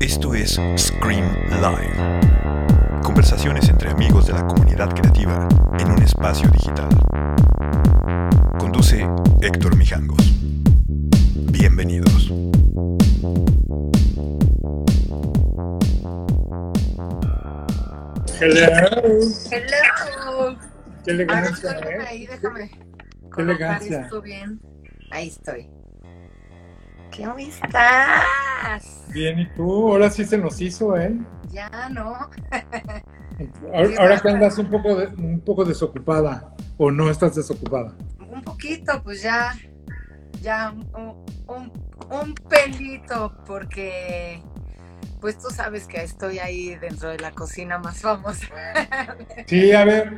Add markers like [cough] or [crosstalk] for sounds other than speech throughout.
Esto es Scream Live. Conversaciones entre amigos de la comunidad creativa en un espacio digital. Conduce Héctor Mijangos. Bienvenidos. Hello. Hello. Qué elegancia, estoy ¿eh? ahí, déjame. Qué colocar elegancia. esto bien. Ahí estoy. ¿Cómo estás? Bien, ¿y tú? Ahora sí se nos hizo, ¿eh? Ya, ¿no? Ahora, que andas un poco, de- un poco desocupada, o no estás desocupada. Un poquito, pues ya, ya un, un, un pelito, porque pues tú sabes que estoy ahí dentro de la cocina más famosa. [laughs] Sí, a ver.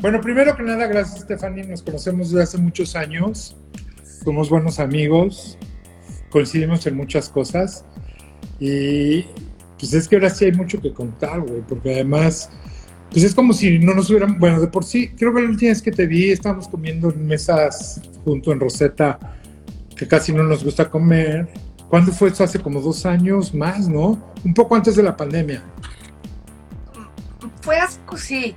Bueno, primero que nada, gracias, Stephanie. Nos conocemos desde hace muchos años. Somos buenos amigos. Coincidimos en muchas cosas. Y pues es que ahora sí hay mucho que contar, güey, porque además, pues es como si no nos hubieran, bueno, de por sí, creo que la última vez que te vi estábamos comiendo en mesas junto en Rosetta, que casi no nos gusta comer. ¿Cuándo fue eso? Hace como dos años más, ¿no? Un poco antes de la pandemia. Fue así, sí.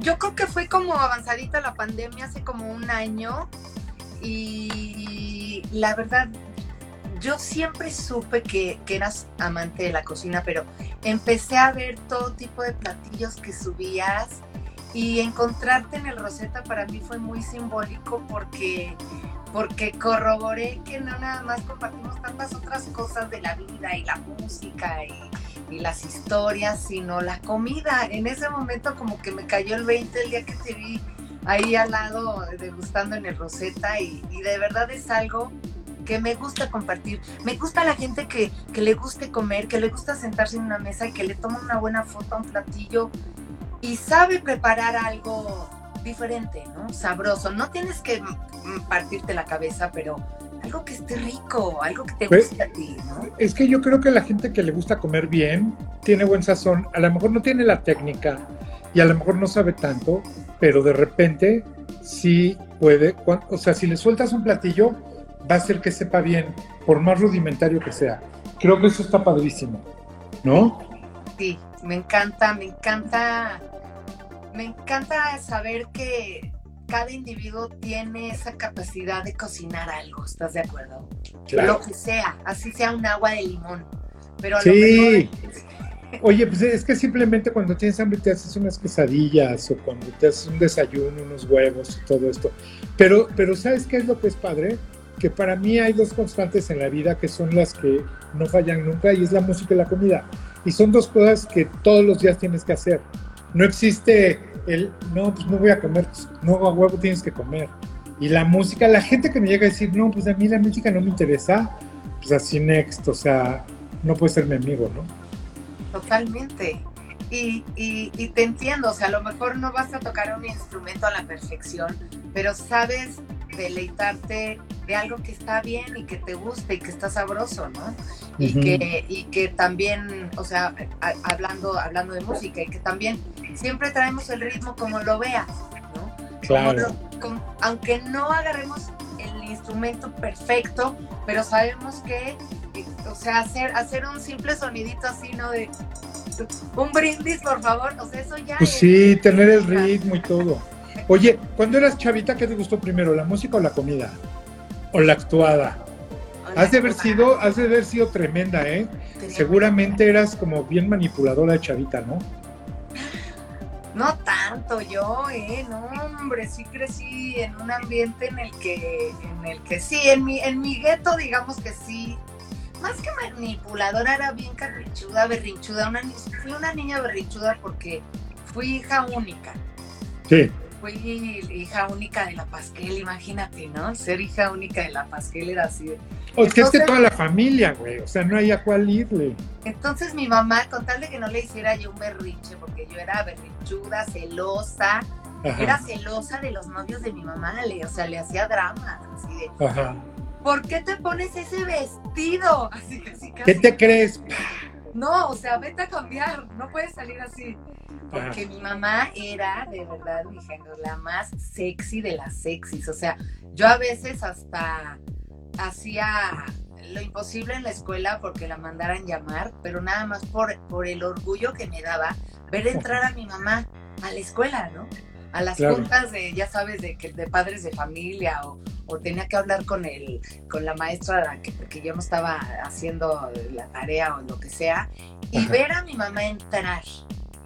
Yo creo que fue como avanzadita la pandemia hace como un año y la verdad, yo siempre supe que, que eras amante de la cocina, pero empecé a ver todo tipo de platillos que subías y encontrarte en el Rosetta para mí fue muy simbólico porque porque corroboré que no nada más compartimos tantas otras cosas de la vida y la música y, las historias, sino la comida. En ese momento como que me cayó el 20 el día que te vi ahí al lado degustando en el Rosetta y, y de verdad es algo que me gusta compartir. Me gusta la gente que, que le guste comer, que le gusta sentarse en una mesa y que le toma una buena foto a un platillo y sabe preparar algo diferente, ¿no? Sabroso. No tienes que partirte la cabeza, pero algo que esté rico, algo que te Pues- guste a ti, ¿no? Es que yo creo que la gente que le gusta comer bien, tiene buen sazón, a lo mejor no tiene la técnica y a lo mejor no sabe tanto, pero de repente sí puede, o sea, si le sueltas un platillo, va a hacer que sepa bien, por más rudimentario que sea. Creo que eso está padrísimo, ¿no? Sí, me encanta, me encanta, me encanta saber que cada individuo tiene esa capacidad de cocinar algo, ¿estás de acuerdo? Lo que sea, así sea un agua de limón, pero Sí. Oye, pues es que simplemente cuando tienes hambre te haces unas quesadillas o cuando te haces un desayuno, unos huevos y todo esto. Pero, pero ¿sabes qué es lo que es padre? Que para mí hay dos constantes en la vida que son las que no fallan nunca y es la música y la comida. Y son dos cosas que todos los días tienes que hacer. No existe el, no, pues no voy a comer, pues, no, a huevo tienes que comer. Y la música, la gente que me llega a decir, no, pues a mí la música no me interesa, pues así next, o sea, no puede ser mi amigo, ¿no? Totalmente. Y, y, y te entiendo, o sea, a lo mejor no vas a tocar un instrumento a la perfección, pero sabes deleitarte de algo que está bien y que te guste y que está sabroso, ¿no? Y, que, y que también, o sea, a- hablando, hablando de música, y que también siempre traemos el ritmo como lo veas, ¿no? Como Claro. lo- como- aunque no agarremos el instrumento perfecto, pero sabemos que, eh, o sea, hacer, hacer un simple sonidito así, ¿no? De un brindis, por favor, o sea, eso ya Pues es- sí, tener el ritmo y todo. Oye, cuando eras chavita, ¿qué te gustó primero, la música o la comida? ¿O la actuada? Has de haber sido, has de haber sido tremenda, ¿eh? Seguramente eras como bien manipuladora de chavita, ¿no? [laughs] No tanto yo, eh, no, hombre, sí crecí en un ambiente en el que, en el que sí, en mi, en mi gueto, digamos que sí, más que manipuladora, era bien carrichuda, berrinchuda, una, fui una niña berrinchuda porque fui hija única, Sí. Fui hija única de la Pasquel, imagínate, ¿no? Ser hija única de la Pasquel era así. de- O es que es que Entonces- toda la familia, güey. O sea, no hay a cuál irle. Entonces mi mamá, con tal de que no le hiciera yo un berrinche, porque yo era berrinchuda, celosa, era Ajá. celosa de los novios de mi mamá, le, o sea, le hacía drama, así de, Ajá. ¿por qué te pones ese vestido? Así, casi, casi. ¿Qué te crees? No, o sea, vete a cambiar, no puedes salir así. Porque mi mamá era, de verdad, mi género, la más sexy de las sexys. O sea, yo a veces hasta hacía lo imposible en la escuela porque la mandaran llamar, pero nada más por, por el orgullo que me daba ver entrar a mi mamá a la escuela, ¿no? A las juntas de, ya sabes, de, de padres de familia o, o tenía que hablar con el, con la maestra que, porque yo no estaba haciendo la tarea o lo que sea, y ver a mi mamá entrar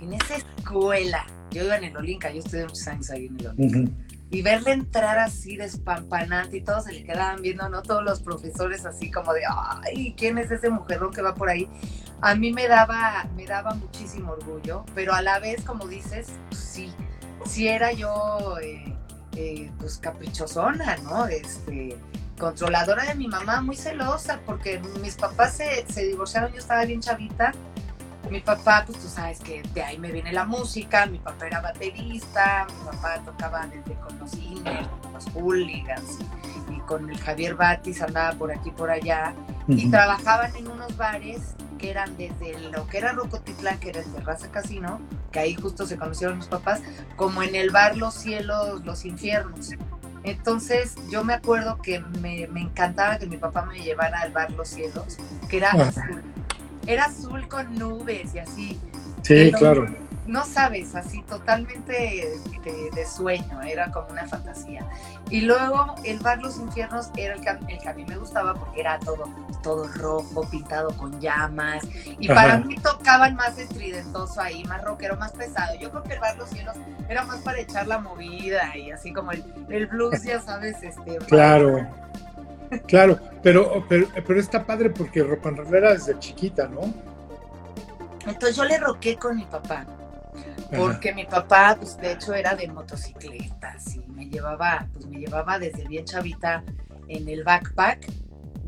en esa escuela. Yo iba en el Olinca, yo estudié muchos años ahí en el Olinca. Y verle entrar así despampanante y todos se le quedaban viendo, ¿no? Todos los profesores así como de, ay, ¿quién es ese mujerón que va por ahí? A mí me daba, me daba muchísimo orgullo, pero a la vez, como dices, pues sí, sí era yo... Eh, eh, pues caprichosona, ¿no? Este, controladora de mi mamá, muy celosa, porque mis papás se, se divorciaron, yo estaba bien chavita. Mi papá, pues tú sabes que de ahí me viene la música, mi papá era baterista, mi papá tocaba desde con los Inners, con los Hooligans, y con el Javier Batis andaba por aquí por allá, y trabajaban en unos bares que eran desde lo que era Rocotitlán, que era el Terraza Casino, que ahí justo se conocieron mis papás, como en el bar Los Cielos, Los Infiernos. Entonces yo me acuerdo que me, encantaba que mi papá me llevara al bar Los Cielos, que era azul. Era azul con nubes y así. Sí, claro no sabes, así totalmente de, sueño, era como una fantasía. Y luego el bar Los Infiernos era el que, a mí me gustaba porque era todo, todo rojo, pintado con llamas. Y para mí tocaban más estridentoso ahí, más rockero, más pesado. Yo creo que el bar Los Cielos era más para echar la movida y así como el, el blues, ya sabes, este. [laughs] Claro. Claro, pero, pero, pero está padre porque rock and roll era desde chiquita, ¿no? Entonces yo le roqué con mi papá porque mi papá, pues de hecho era de motocicletas y me llevaba, pues me llevaba desde bien chavita en el backpack.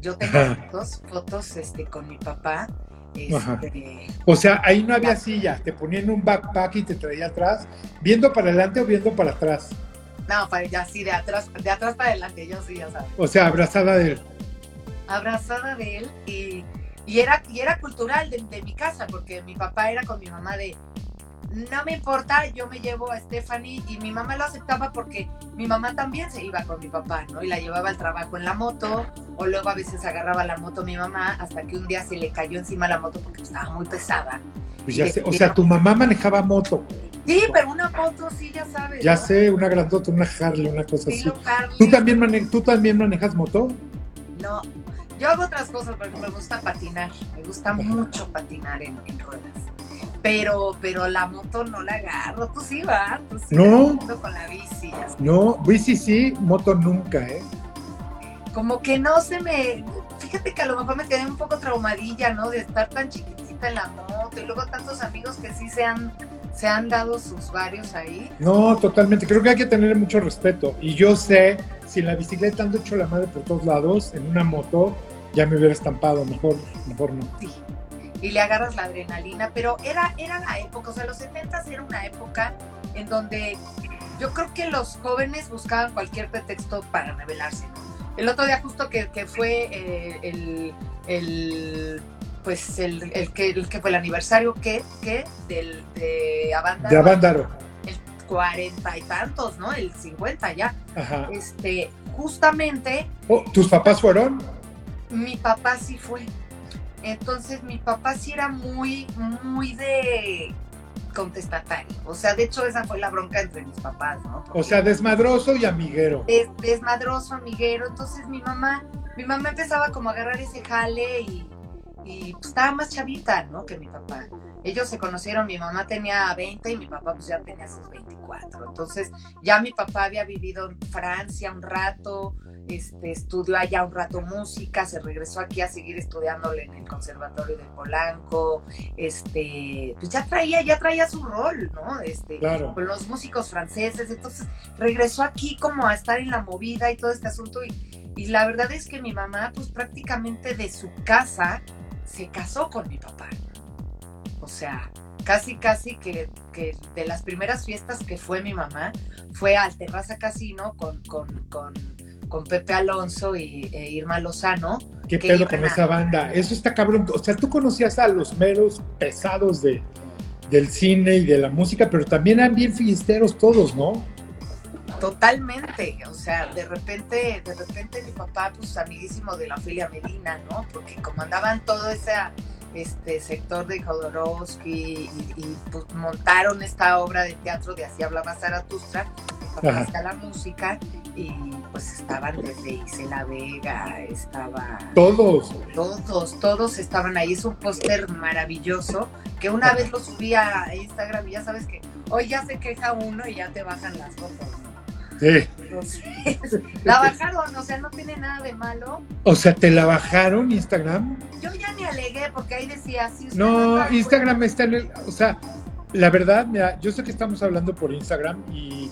Yo tengo fotos, fotos este, con mi papá. Este, o sea, ahí no había silla, te ponían un backpack y te traía atrás, viendo para adelante o viendo para atrás. No, para ya sí, de atrás, de atrás para adelante, yo sí, ya sabes. O sea, abrazada de él. Abrazada de él y, y era, y era cultural de, de mi casa, porque mi papá era con mi mamá de, no me importa, yo me llevo a Stephanie y mi mamá lo aceptaba porque mi mamá también se iba con mi papá, ¿no? Y la llevaba al trabajo en la moto, o luego a veces agarraba la moto mi mamá, hasta que un día se le cayó encima la moto porque estaba muy pesada. Pues ya sé, o sea, tu mamá manejaba moto. Sí, pero una moto, sí, ya sabes. Ya sé, una grandota, una Harley, una cosa así. ¿Tú también, ¿Tú también manejas moto? No, yo hago otras cosas, porque me gusta patinar, me gusta mucho patinar en ruedas pero, pero la moto no la agarro. Tú sí vas, tú sí no. con la bici. No, bici sí, moto nunca, ¿eh? Como que no se me. Fíjate que a lo mejor me quedé un poco traumadilla, ¿no? De estar tan chiquitita en la moto y luego tantos amigos que sí se han, se han dado sus varios ahí. No, totalmente. Creo que hay que tener mucho respeto. Y yo sé, si en la bicicleta ando hecho la madre por todos lados, en una moto ya me hubiera estampado. Mejor, mejor no. Sí y le agarras la adrenalina, pero era, era la época, o sea, los 70 era una época en donde yo creo que los jóvenes buscaban cualquier pretexto para rebelarse. El otro día justo que, que fue eh, el, el, pues el, el, que, el que fue el aniversario que, que del, de Avándaro. De Avándaro. El cuarenta y tantos, ¿no? El 50 ya. Ajá. Este, justamente. Oh, ¿Tus papás fueron? Mi papá sí fue. Entonces mi papá sí era muy, muy de contestatario. O sea, de hecho esa fue la bronca entre mis papás, ¿no? o sea, desmadroso y amiguero. desmadroso, amiguero. Entonces mi mamá, mi mamá empezaba como a agarrar ese jale y, y pues, estaba más chavita, ¿no? Que mi papá. Ellos se conocieron, mi mamá tenía 20 y mi papá pues ya tenía sus 24. Entonces ya mi papá había vivido en Francia un rato, este, estudió allá un rato música, se regresó aquí a seguir estudiándole en el Conservatorio de Polanco, este, pues ya traía, ya traía su rol, ¿no? Este, con los músicos franceses, entonces regresó aquí como a estar en la movida y todo este asunto y, y la verdad es que mi mamá pues prácticamente de su casa se casó con mi papá. O sea, casi, casi que, que, de las primeras fiestas que fue mi mamá, fue al Terraza Casino con, con, con con Pepe Alonso y, e Irma Lozano. ¿Qué pedo con esa banda? Eso está cabrón. O sea, tú conocías a los meros pesados de, del cine y de la música, pero también eran bien filisteros todos, ¿no? Totalmente, o sea, de repente, de repente mi papá, pues amiguísimo de la Ofelia Medina, ¿no? Porque como andaban todo ese este sector de Jodorowsky y, pues montaron esta obra de teatro de Así hablaba Zaratustra, mi papá está la música y pues estaban desde Isela Vega, estaba... Todos. Todos, todos estaban ahí. Es un póster maravilloso que una vez lo subí a Instagram y ya sabes que hoy ya se queja uno y ya te bajan las fotos, Sí. [laughs] la bajaron, o sea, no tiene nada de malo. O sea, ¿te la bajaron Instagram? Yo ya ni alegué porque ahí decía sí. No, Instagram está en el, o sea, la verdad, mira, yo sé que estamos hablando por Instagram y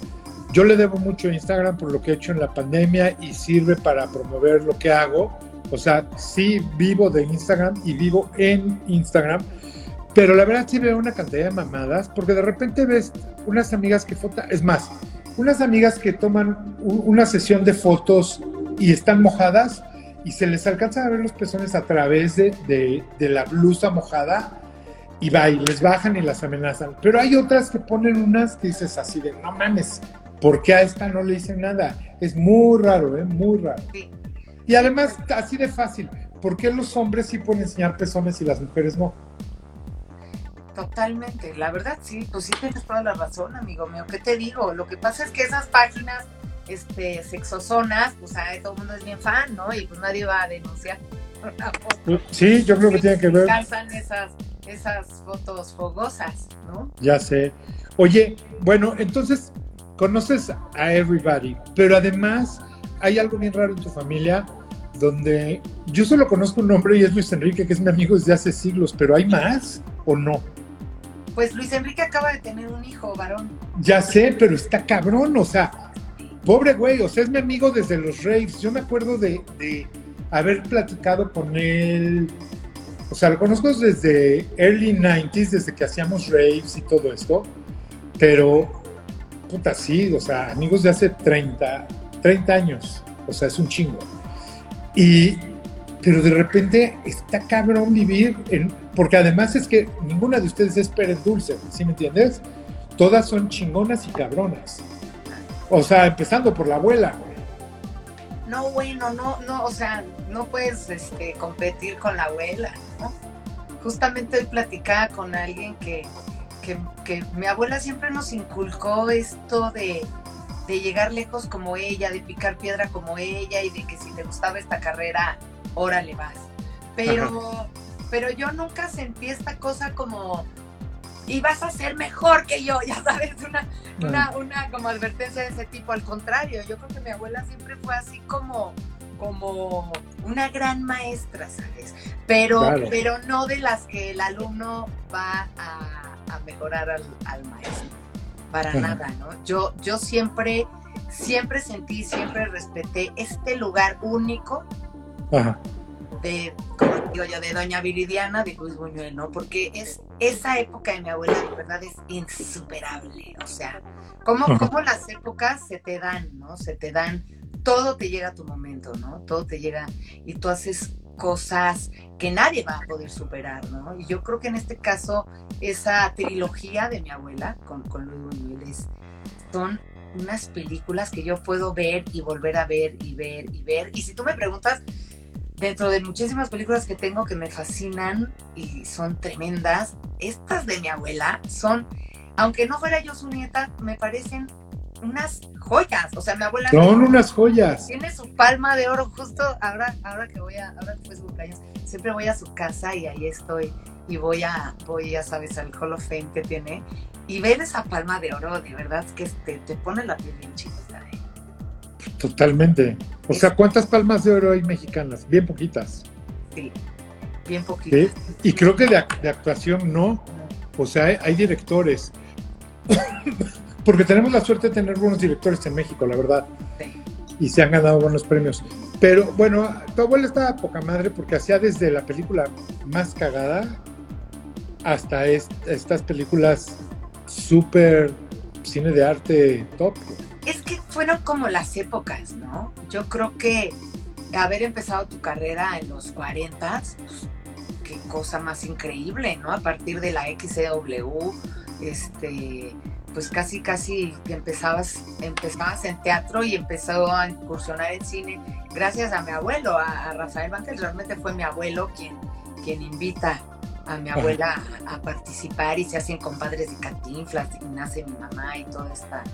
yo le debo mucho a Instagram por lo que he hecho en la pandemia y sirve para promover lo que hago. O sea, sí vivo de Instagram y vivo en Instagram, pero la verdad sí veo una cantidad de mamadas porque de repente ves unas amigas que foto, es más, unas amigas que toman una sesión de fotos y están mojadas y se les alcanza a ver los pezones a través de, la blusa mojada y va y les bajan y las amenazan. Pero hay otras que ponen unas que dices así de, no mames, ¿por qué a esta no le dicen nada? Es muy raro, ¿eh? Muy raro. Y además, así de fácil, ¿por qué los hombres sí pueden enseñar pezones y las mujeres no? Totalmente, la verdad sí, pues sí tienes toda la razón, amigo mío. ¿Qué te digo? Lo que pasa es que esas páginas este, sexozonas, pues ahí todo el mundo es bien fan, ¿no? Y pues nadie va a denunciar. Sí, yo creo que tiene que ver. esas, esas fotos fogosas, ¿no? Ya sé. Oye, bueno, entonces conoces a everybody, pero además hay algo bien raro en tu familia donde yo solo conozco un nombre y es Luis Enrique, que es mi amigo desde hace siglos, pero ¿hay más o no? Pues Luis Enrique acaba de tener un hijo, varón. Ya sé, pero está cabrón, o sea, pobre güey, o sea, es mi amigo desde los raves. Yo me acuerdo de, haber platicado con él, o sea, lo conozco desde early 90s, desde que hacíamos raves y todo esto, pero, puta, sí, o sea, amigos de hace 30, 30 años, o sea, es un chingo. Y, pero de repente está cabrón vivir en, porque además es que ninguna de ustedes es Pérez Dulce, ¿sí me entiendes? Todas son chingonas y cabronas. O sea, empezando por la abuela. No, bueno, no, no, o sea, no puedes este, competir con la abuela. Justamente hoy platicaba con alguien que, que, mi abuela siempre nos inculcó esto de, de llegar lejos como ella, de picar piedra como ella y de que si te gustaba esta carrera, órale vas. Pero pero yo nunca sentí esta cosa como, y vas a ser mejor que yo, [laughs] ya sabes, una, una, una como advertencia de ese tipo. Al contrario, yo creo que mi abuela siempre fue así como, como una gran maestra, ¿sabes? Pero, pero no de las que el alumno va a, mejorar al, maestro, para nada, ¿no? Yo, yo siempre, siempre sentí, siempre respeté este lugar único Ajá de, como digo yo, de Doña Viridiana de Luis Buñuel, ¿no? Porque es esa época de mi abuela de verdad es insuperable, o sea, como cómo las épocas se te dan, ¿no? Se te dan, todo te llega a tu momento, ¿no? Todo te llega y tú haces cosas que nadie va a poder superar, ¿no? Y yo creo que en este caso esa trilogía de mi abuela con, con Luis Buñuel son unas películas que yo puedo ver y volver a ver y ver y ver. Y si tú me preguntas, dentro de muchísimas películas que tengo que me fascinan y son tremendas, estas de mi abuela son, aunque no fuera yo su nieta, me parecen unas joyas. O sea, mi abuela. Son unas joyas. Tiene su palma de oro justo ahora, ahora que voy a, ahora que fue su cumpleaños, siempre voy a su casa y ahí estoy y voy a, voy, ya sabes, al Hall of Fame que tiene y ver esa palma de oro, de verdad que te, te pone la piel bien chiquita. ¿eh? Totalmente. O sea, ¿cuántas palmas de oro hay mexicanas? Bien poquitas. Sí, bien poquitas. Y creo que de, actuación no. O sea, hay, directores. Porque tenemos la suerte de tener buenos directores en México, la verdad. Sí. Y se han ganado buenos premios. Pero bueno, tu abuela estaba poca madre porque hacía desde la película más cagada hasta estas películas súper cine de arte top es que fueron como las épocas, ¿no? Yo creo que haber empezado tu carrera en los 40, pues, qué cosa más increíble, ¿no? A partir de la XCW, este, pues casi, casi empezabas, empezabas en teatro y empezó a incursionar en cine gracias a mi abuelo, a, Rafael Banquel. Realmente fue mi abuelo quien, quien invita a mi abuela a, participar y se hacen compadres de Cantinflas y nace mi mamá y toda esta,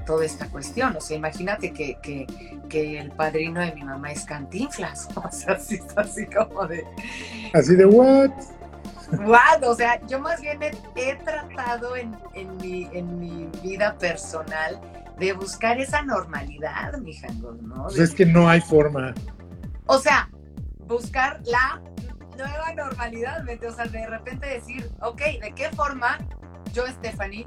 toda esta cuestión. O sea, imagínate que, que, que el padrino de mi mamá es Cantinflas. [laughs] O sea, así, así como de... Así de what? Wow, o sea, yo más bien he, tratado en, en, mi, en mi vida personal de buscar esa normalidad, mi ¿no? Pues es que no hay forma. O sea, buscar la nueva normalidad, o sea, de repente decir, ok, ¿de qué forma yo, Stephanie,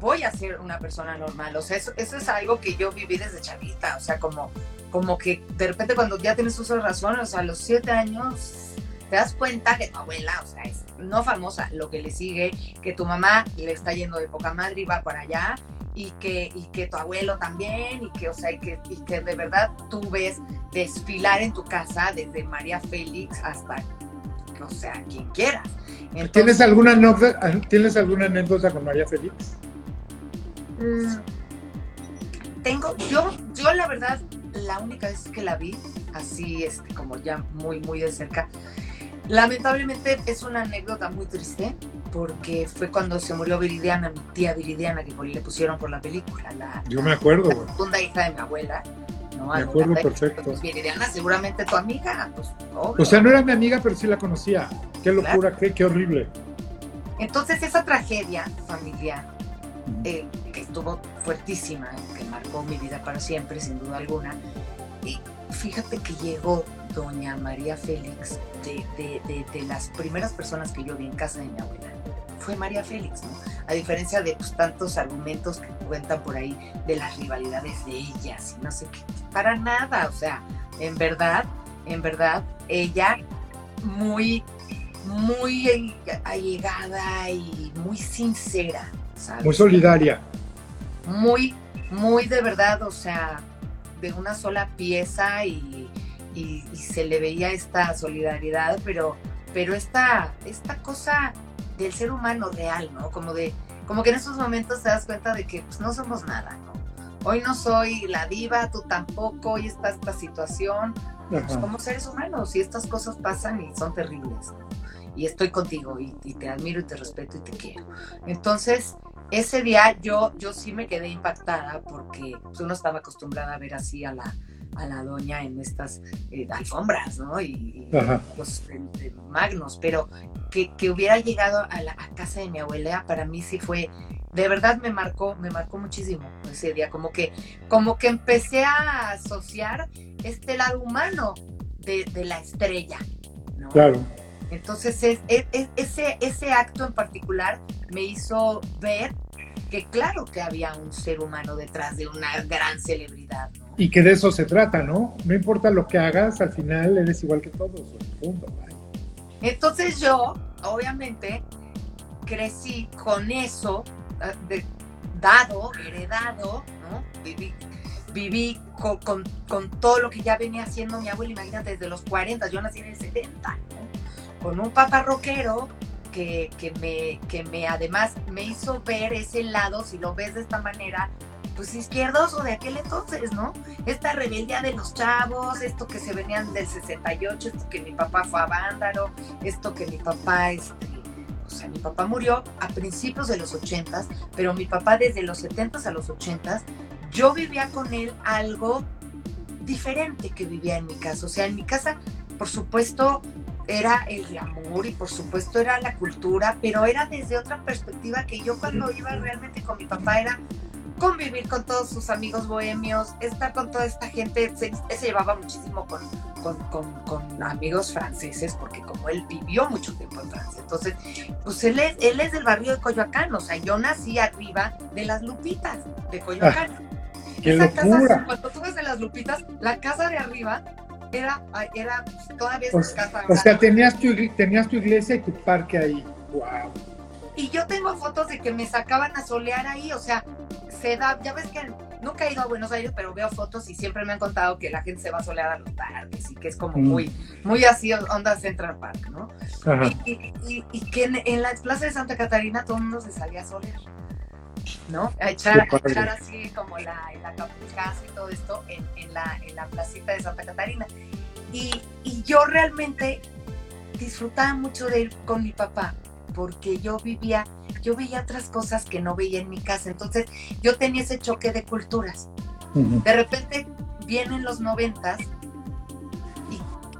voy a ser una persona normal? O sea, eso, eso es algo que yo viví desde chavita, o sea, como, como que de repente cuando ya tienes uso de razón, o sea, a los siete años te das cuenta que tu abuela, o sea, es no famosa, lo que le sigue, que tu mamá le está yendo de poca madre y va para allá, y que, y que tu abuelo también, y que, o sea, y que, y que de verdad tú ves desfilar en tu casa desde María Félix hasta, o sea, quien quieras. ¿Tienes, alguna anécdota, ¿Tienes alguna anécdota con María Félix? Mm, tengo, yo, yo la verdad, la única vez que la vi, así, este, como ya muy, muy de cerca, Lamentablemente es una anécdota muy triste porque fue cuando se murió Viridiana, mi tía Viridiana, que le pusieron por la película. La, Yo me acuerdo, La segunda hija de mi abuela. ¿no? Me acuerdo perfecto. Pues, Viridiana, seguramente tu amiga. Pues, o sea, no era mi amiga, pero sí la conocía. Qué locura, qué, qué, horrible. Entonces, esa tragedia familiar, eh, que estuvo fuertísima, que marcó mi vida para siempre, sin duda alguna. Y fíjate que llegó doña María Félix, de, las primeras personas que yo vi en casa de mi abuela, fue María Félix, ¿no? A diferencia de pues, tantos argumentos que cuentan por ahí de las rivalidades de ellas y no sé qué, para nada, o sea, en verdad, en verdad, ella muy, muy allegada y muy sincera, ¿sabes? Muy solidaria. Muy, muy de verdad, o sea, de una sola pieza y y, se le veía esta solidaridad, pero, pero esta, esta cosa del ser humano real, ¿no? Como de, como que en esos momentos te das cuenta de que pues, no somos nada, ¿no? Hoy no soy la diva, tú tampoco, hoy está esta situación. Pues, como seres humanos, y estas cosas pasan y son terribles, ¿no? Y estoy contigo, y, te admiro y te respeto y te quiero. Entonces, ese día yo, yo sí me quedé impactada porque pues, uno estaba acostumbrada a ver así a la, a la doña en estas eh, alfombras, ¿no? Y, los magnos, pero que, hubiera llegado a la casa de mi abuela, para mí sí fue, de verdad me marcó, me marcó muchísimo ese día, como que, como que empecé a asociar este lado humano de, la estrella, ¿no? Claro. Entonces, ese, ese acto en particular me hizo ver que claro que había un ser humano detrás de una gran celebridad, ¿no? Y que de eso se trata, ¿no? No importa lo que hagas, al final eres igual que todos, punto. Entonces yo, obviamente, crecí con eso, eh, de, dado, heredado, ¿no? Viví, viví con, con, todo lo que ya venía haciendo mi abuelo, imagínate, desde los 40, yo nací en el 70, ¿no? Con un papá rockero que, que, me, que me además me hizo ver ese lado, si lo ves de esta manera, pues izquierdoso de aquel entonces, ¿no? Esta rebeldía de los chavos, esto que se venían del 68, esto que mi papá fue a esto que mi papá, este, o sea, mi papá murió a principios de los 80, pero mi papá desde los 70 a los 80, yo vivía con él algo diferente que vivía en mi casa. O sea, en mi casa, por supuesto, era el glamour y por supuesto era la cultura, pero era desde otra perspectiva que yo cuando iba realmente con mi papá era convivir con todos sus amigos bohemios, estar con toda esta gente, se, llevaba muchísimo con, con, amigos franceses, porque como él vivió mucho tiempo en Francia, entonces, pues él es, él es del barrio de Coyoacán, o sea, yo nací arriba de las Lupitas de Coyoacán. Ah, Esa casa, cuando tú ves de las Lupitas, la casa de arriba era, era todavía es casa. O sea, tenías tu, tenías tu iglesia y tu parque ahí. Wow. Y yo tengo fotos de que me sacaban a solear ahí, o sea, se da, ya ves que nunca he ido a Buenos Aires, pero veo fotos y siempre me han contado que la gente se va a solear a los parques y que es como mm. muy, muy así onda Central Park, ¿no? Y, que en, la plaza de Santa Catarina todo el mundo se salía a solear. ¿No? A echar, echar así como la, la y todo esto en, en, la, en la placita de Santa Catarina. Y, y yo realmente disfrutaba mucho de ir con mi papá porque yo vivía, yo veía otras cosas que no veía en mi casa. Entonces yo tenía ese choque de culturas. De repente vienen los noventas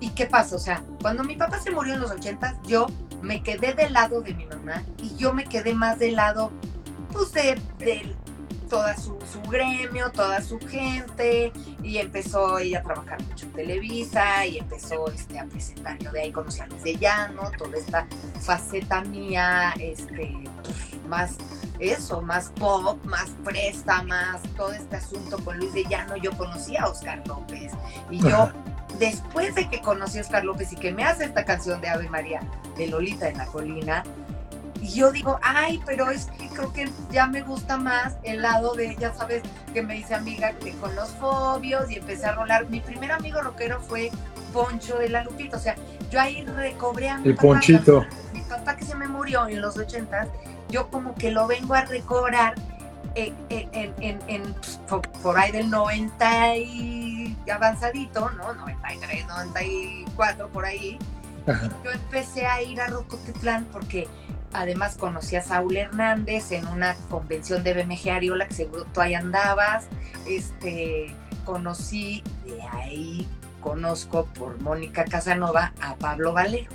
y, y, ¿qué pasa? O sea, cuando mi papá se murió en los ochentas, yo me quedé del lado de mi mamá y yo me quedé más del lado, pues, de, de toda su, su, gremio, toda su gente, y empezó ella a trabajar mucho en Televisa, y empezó este, a presentar, yo de ahí Luis de Llano, toda esta faceta mía, este, más eso, más pop, más presta, más todo este asunto con Luis de Llano, yo conocí a Oscar López, y yo después de que conocí a Oscar López y que me hace esta canción de Ave María, de Lolita en la colina, y yo digo, ay, pero es que creo que ya me gusta más el lado de, ya sabes, que me dice amiga que con los fobios y empecé a rolar. Mi primer amigo rockero fue Poncho de la Lupita, o sea, yo ahí recobré a mi El Ponchito. Mi papá que se me murió en los ochentas, yo como que lo vengo a recobrar en, en, en, en por, ahí del 90 y avanzadito, ¿no? 93, 94, por ahí. Y yo empecé a ir a Rocotitlán porque además conocí a Saúl Hernández en una convención de BMG Ariola, que seguro tú ahí andabas. Este, conocí, de ahí conozco por Mónica Casanova a Pablo Valero.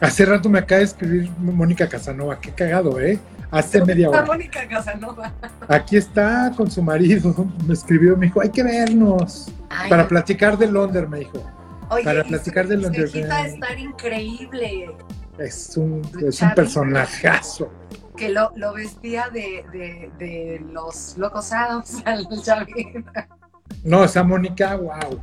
Hace rato me acaba de escribir Mónica Casanova, qué cagado, ¿eh? Hace media hora. Mónica Casanova. Aquí está con su marido, me escribió, me dijo, hay que vernos. Ay, para no. platicar de Londres, me dijo. Oye, para platicar de Londres. Va a estar increíble. Es un, es un personajazo. Que lo, lo vestía de, de, de, los locos Adams al. No, esa Mónica, wow.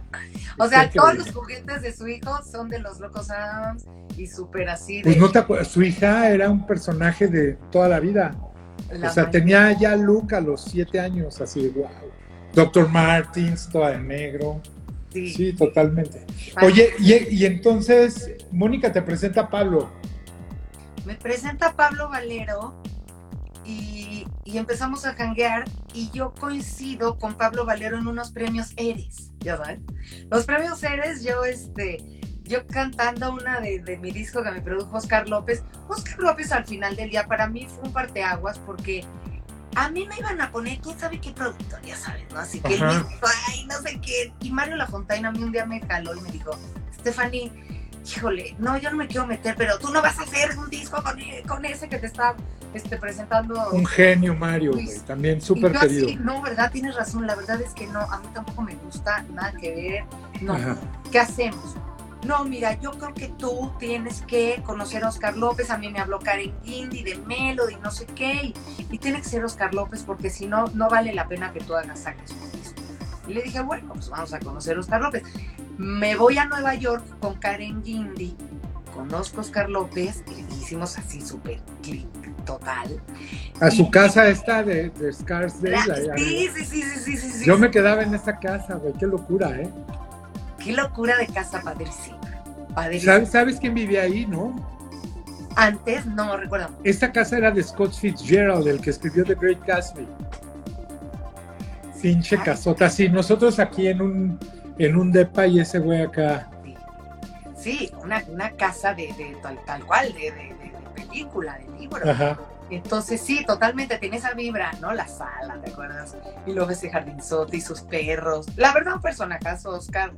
O sea, todos los juguetes de su hijo son de los locos Adams y súper así. De... Pues no te acuerdas, su hija era un personaje de toda la vida. La o sea, tenía ya Luke a los siete años, así, wow. Doctor Martins, toda de negro. Sí, sí totalmente. Oye, y, y, entonces, Mónica te presenta a Pablo. Me presenta a Pablo Valero y, y, empezamos a janguear y yo coincido con Pablo Valero en unos premios Eres, ¿ya saben? Los premios Eres, yo, este, yo cantando una de, de, mi disco que me produjo Oscar López. Oscar López al final del día para mí fue un parteaguas porque a mí me iban a poner, quién sabe qué productor, ya sabes, ¿no? Así que él me dijo, ay, no sé qué. Y Mario Lafontaine a mí un día me jaló y me dijo, Stephanie, híjole, no, yo no me quiero meter, pero tú no vas a hacer un disco con, con ese que te está este, presentando. Un genio, Mario, güey, también súper querido. Así, no, ¿verdad? Tienes razón, la verdad es que no, a mí tampoco me gusta nada que ver. No, Ajá. ¿qué hacemos? No, mira, yo creo que tú tienes que conocer a Oscar López. A mí me habló Karen Guindy de Melody, no sé qué. Y, y tiene que ser Oscar López porque si no, no vale la pena que tú hagas saques. Y le dije, bueno, pues vamos a conocer a Oscar López. Me voy a Nueva York con Karen Guindy. Conozco a Oscar López y hicimos así súper clic total. A su casa esta de, de Scarsdale. Sí, sí, sí, sí, sí, sí, Yo me quedaba en esa casa, güey. Qué locura, ¿eh? Qué locura de casa padrísima. ¿Sabes, ¿Sabes quién vivía ahí, no? Antes, no recuerdo. Esta casa era de Scott Fitzgerald, el que escribió The Great Gatsby. Pinche casota. Sí, nosotros aquí en un, en un depa y ese güey acá. Sí, una, una casa de, de tal, tal, cual, de, de, de, película, de libro. Ajá. Entonces sí, totalmente tiene esa vibra, ¿no? La sala, ¿te acuerdas? Y luego ese jardinzote y sus perros. La verdad, un personajazo, Oscar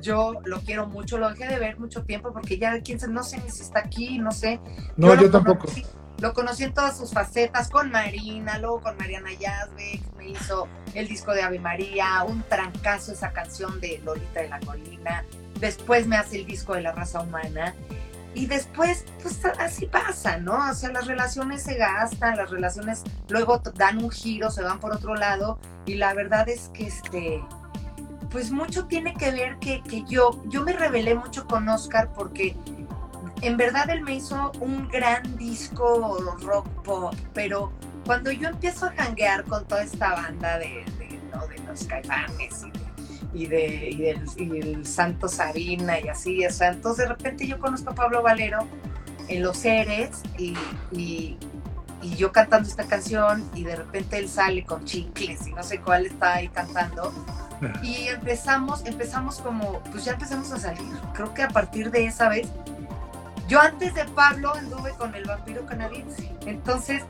yo lo quiero mucho, lo dejé de ver mucho tiempo porque ya quién sabe, no sé ni si está aquí, no sé. No, yo, yo tampoco. Conocí, lo conocí en todas sus facetas, con Marina, luego con Mariana Yazbek, me hizo el disco de Ave María, un trancazo esa canción de Lolita de la Colina, después me hace el disco de la raza humana. Y después, pues así pasa, ¿no? O sea, las relaciones se gastan, las relaciones luego dan un giro, se van por otro lado. Y la verdad es que este, pues mucho tiene que ver que, que, yo, yo me rebelé mucho con Oscar porque en verdad él me hizo un gran disco rock pop, pero cuando yo empiezo a janguear con toda esta banda de, ¿no? de los caifanes y, de, y, de, y, del, Santo Sabina y así, o sea, entonces de repente yo conozco a Pablo Valero en Los Eres y y yo cantando esta canción y de repente él sale con chicles y no sé cuál está ahí cantando. Y empezamos, empezamos como, pues ya empezamos a salir. Creo que a partir de esa vez, yo antes de Pablo anduve con el vampiro canadiense. Entonces,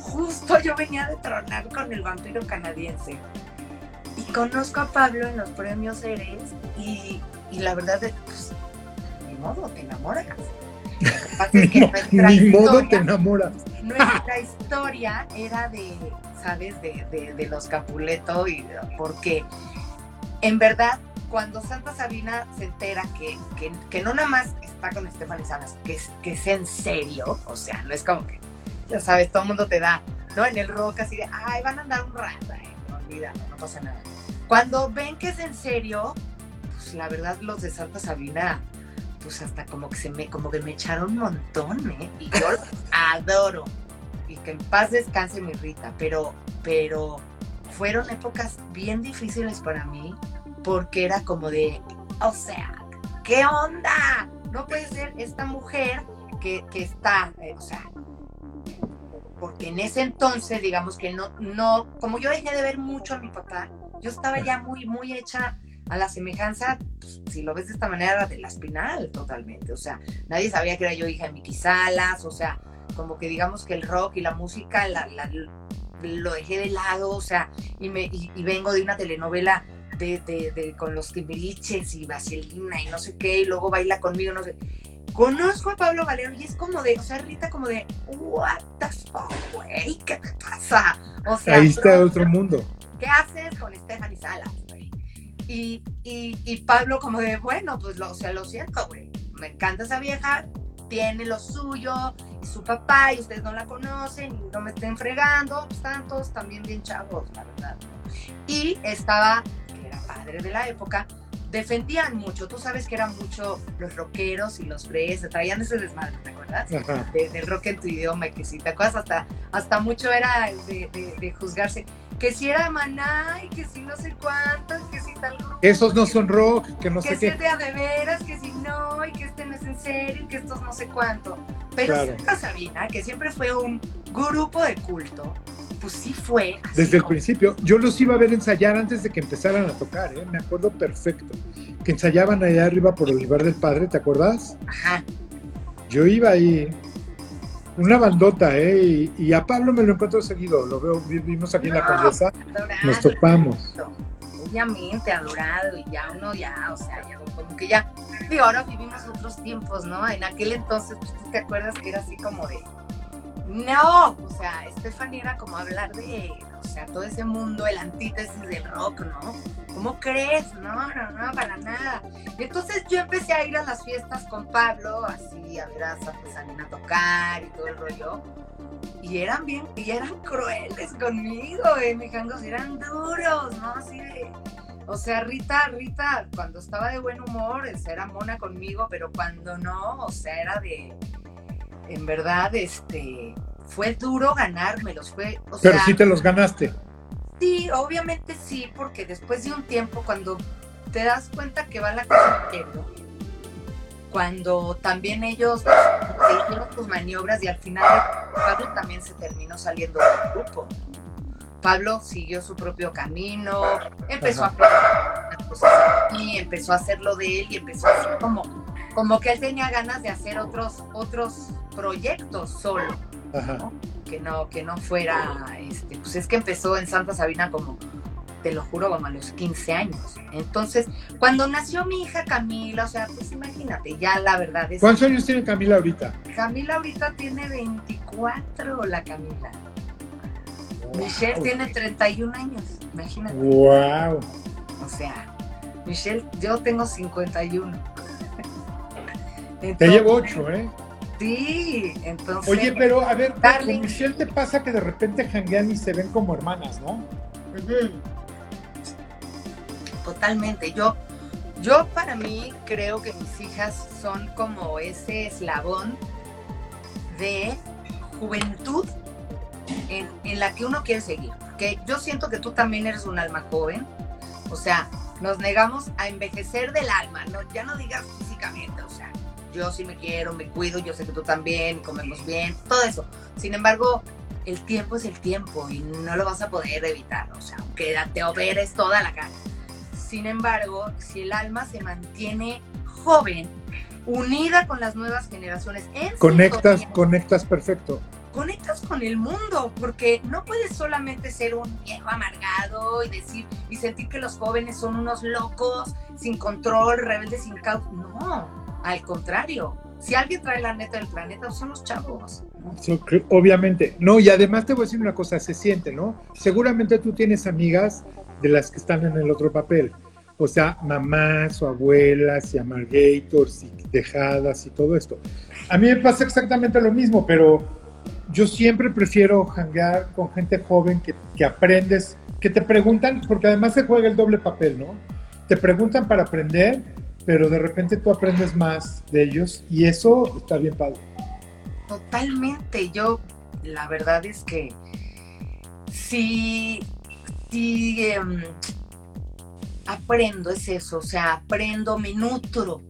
justo yo venía de tronar con el vampiro canadiense. Y conozco a Pablo en los premios Eres y, y la verdad, pues, ni modo, te enamoras. [laughs] ni modo te enamoras. Nuestra historia era de, ¿sabes? De, de, de los Capuleto y porque en verdad cuando Santa Sabina se entera que, que, que, no nada más está con Stephanie Salas, que, que es en serio, o sea, no es como que, ya sabes, todo el mundo te da, ¿no? En el rock así de, ay, van a andar un rato, eh, no olvídalo, no pasa nada. Cuando ven que es en serio, pues la verdad los de Santa Sabina, pues hasta como que se me, como que me echaron un montón, ¿eh? Y yo [laughs] adoro. Y que en paz descanse mi Rita, pero, pero fueron épocas bien difíciles para mí, porque era como de, o sea, ¿qué onda? No puede ser esta mujer que, que está, eh, o sea, porque en ese entonces, digamos que no, no, como yo dejé de ver mucho a mi papá, yo estaba ya muy, muy hecha a la semejanza, pues, si lo ves de esta manera, era de la espinal totalmente, o sea, nadie sabía que era yo hija de Miki Salas, o sea, como que digamos que el rock y la música la, la, lo dejé de lado, o sea, y, me, y, y vengo de una telenovela de, de, de, con los Timbiriches y Vaselina y no sé qué, y luego baila conmigo, no sé. Conozco a Pablo Valero y es como de, o sea, Rita como de, what the fuck, güey, ¿qué te pasa? O sea, ahí está otro mundo. ¿Qué haces con Stephanie Salas? Y, y, y, Pablo como de, bueno, pues, lo, o sea, lo siento, güey, me encanta esa vieja, tiene lo suyo, y su papá, y ustedes no la conocen, y no me estén fregando, pues, están todos también bien chavos, la verdad. Y estaba padre de la época, defendían mucho. Tú sabes que eran mucho los rockeros y los fres, traían ese desmadre, ¿te acuerdas? De, del rock en tu idioma, que si te acuerdas, hasta, hasta mucho era de, de, de, juzgarse. Que si era maná y que si no sé cuánto, que si tal grupo. Esos no son rock, que no que sé si qué. de a de veras, que si no, y que este no es en serio, y que estos no sé cuánto. Pero Claro. Santa Sabina, que siempre fue un grupo de culto, pues sí fue. así Desde el principio, yo los iba a ver ensayar antes de que empezaran a tocar, ¿eh? me acuerdo perfecto. Que ensayaban allá arriba por el lugar del padre, ¿te acuerdas? Ajá. Yo iba ahí, una bandota, ¿eh? Y, y a Pablo me lo encuentro seguido, lo veo, vivimos aquí en la. Condesa, adorado, nos topamos. Obviamente, adorado, y ya uno ya, o sea, ya como que ya, digo, ahora vivimos otros tiempos, ¿no? En aquel entonces, pues tú te acuerdas que era así como de, no, o sea, Stephanie era como hablar de, o sea, todo ese mundo, el antítesis del rock, ¿no? ¿Cómo crees? No, no, no, para nada. Y entonces yo empecé a ir a las fiestas con Pablo, así, a ver a Santa Sabina tocar y todo el rollo. Y eran bien, y eran crueles conmigo, eh, mexicanos, eran duros, ¿no? Así de. O sea, Rita, Rita, cuando estaba de buen humor, era mona conmigo, pero cuando no, o sea, era de. En verdad, este. Fue duro ganármelos, fue. O Pero sea, sí te los ganaste. Sí, obviamente sí, porque después de un tiempo, cuando te das cuenta que va la cosa en serio, cuando también ellos se hicieron sus maniobras y al final Pablo también se terminó saliendo del grupo. Pablo siguió su propio camino, empezó Ajá. a hacer cosas y empezó a hacerlo de él y empezó a hacer como, como que él tenía ganas de hacer otros, otros proyectos solo Ajá. ¿no? que no que no fuera este pues es que empezó en Santa Sabina como te lo juro como a los 15 años entonces cuando nació mi hija Camila o sea pues imagínate ya la verdad es ¿Cuántos años tiene Camila ahorita? Camila ahorita tiene 24 la Camila Michelle tiene 31 años imagínate Wow. o sea Michelle yo tengo 51 Te llevo ocho, ¿eh? sí entonces Oye, pero a ver, Darling. con Michelle te pasa que de repente janguean y se ven como hermanas, ¿no? Totalmente. Yo, yo para mí creo que mis hijas son como ese eslabón de juventud en, en la que uno quiere seguir. Porque yo siento que tú también eres un alma joven. O sea, nos negamos a envejecer del alma, no, ya no digas físicamente, o sea, yo sí me quiero, me cuido, yo sé que tú también, comemos bien, todo eso. Sin embargo, el tiempo es el tiempo y no lo vas a poder evitar, o sea, aunque te operes toda la cara. Sin embargo, si el alma se mantiene joven, unida con las nuevas generaciones, en conectas, conectas perfecto. Conectas con el mundo, porque no puedes solamente ser un viejo amargado y decir y sentir que los jóvenes son unos locos, sin control, rebeldes, sin causa. No, al contrario, si alguien trae la neta del planeta, son los chavos. obviamente. No, y además te voy a decir una cosa, se siente, ¿no? Seguramente tú tienes amigas de las que están en el otro papel. O sea, mamás o abuelas y amargators y dejadas y todo esto. A mí me pasa exactamente lo mismo, pero yo siempre prefiero hangar con gente joven que, que aprendes, que te preguntan, porque además se juega el doble papel, ¿no? Te preguntan para aprender pero de repente tú aprendes más de ellos y eso está bien padre. Totalmente, yo la verdad es que sí, sí em, aprendo, es eso, o sea, aprendo, me nutro.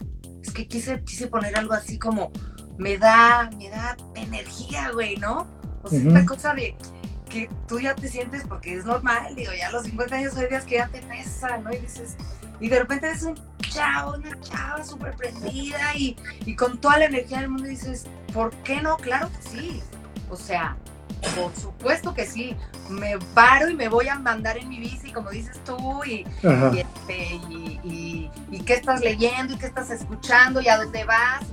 Es que quise, quise poner algo así como, me da, me da energía, güey, ¿no? O sea, esta cosa de que tú ya te sientes, porque es normal, digo, ya a los 50 años hay días que ya te pesa, ¿no? Y dices, y de repente ves un chavo, una chava súper prendida y, y, con toda la energía del mundo dices, ¿por qué no? Claro que sí. O sea, por supuesto que sí. Me paro y me voy a mandar en mi bici, como dices tú, y, y, este, y, y, qué estás leyendo y qué estás escuchando y a dónde vas.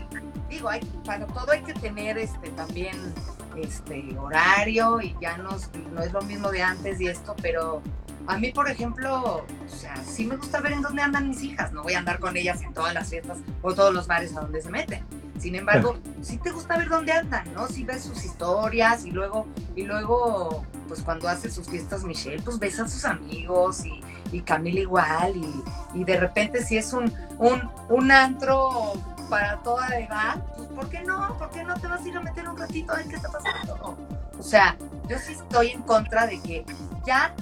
digo, hay, para todo hay que tener este también este horario y ya no, no es lo mismo de antes y esto, pero a mí, por ejemplo, o sea, sí me gusta ver en dónde andan mis hijas. No voy a andar con ellas en todas las fiestas o todos los bares a donde se meten. Sin embargo, sí te gusta ver dónde andan, ¿no? Sí ves sus historias y luego, y luego, pues cuando hace sus fiestas Michelle, pues ves a sus amigos y, y Camila igual y, y, de repente si es un, un, un antro para toda edad, pues ¿por qué no? ¿Por qué no te vas a ir a meter un ratito a ver qué está pasando? O sea, yo sí estoy en contra de que ya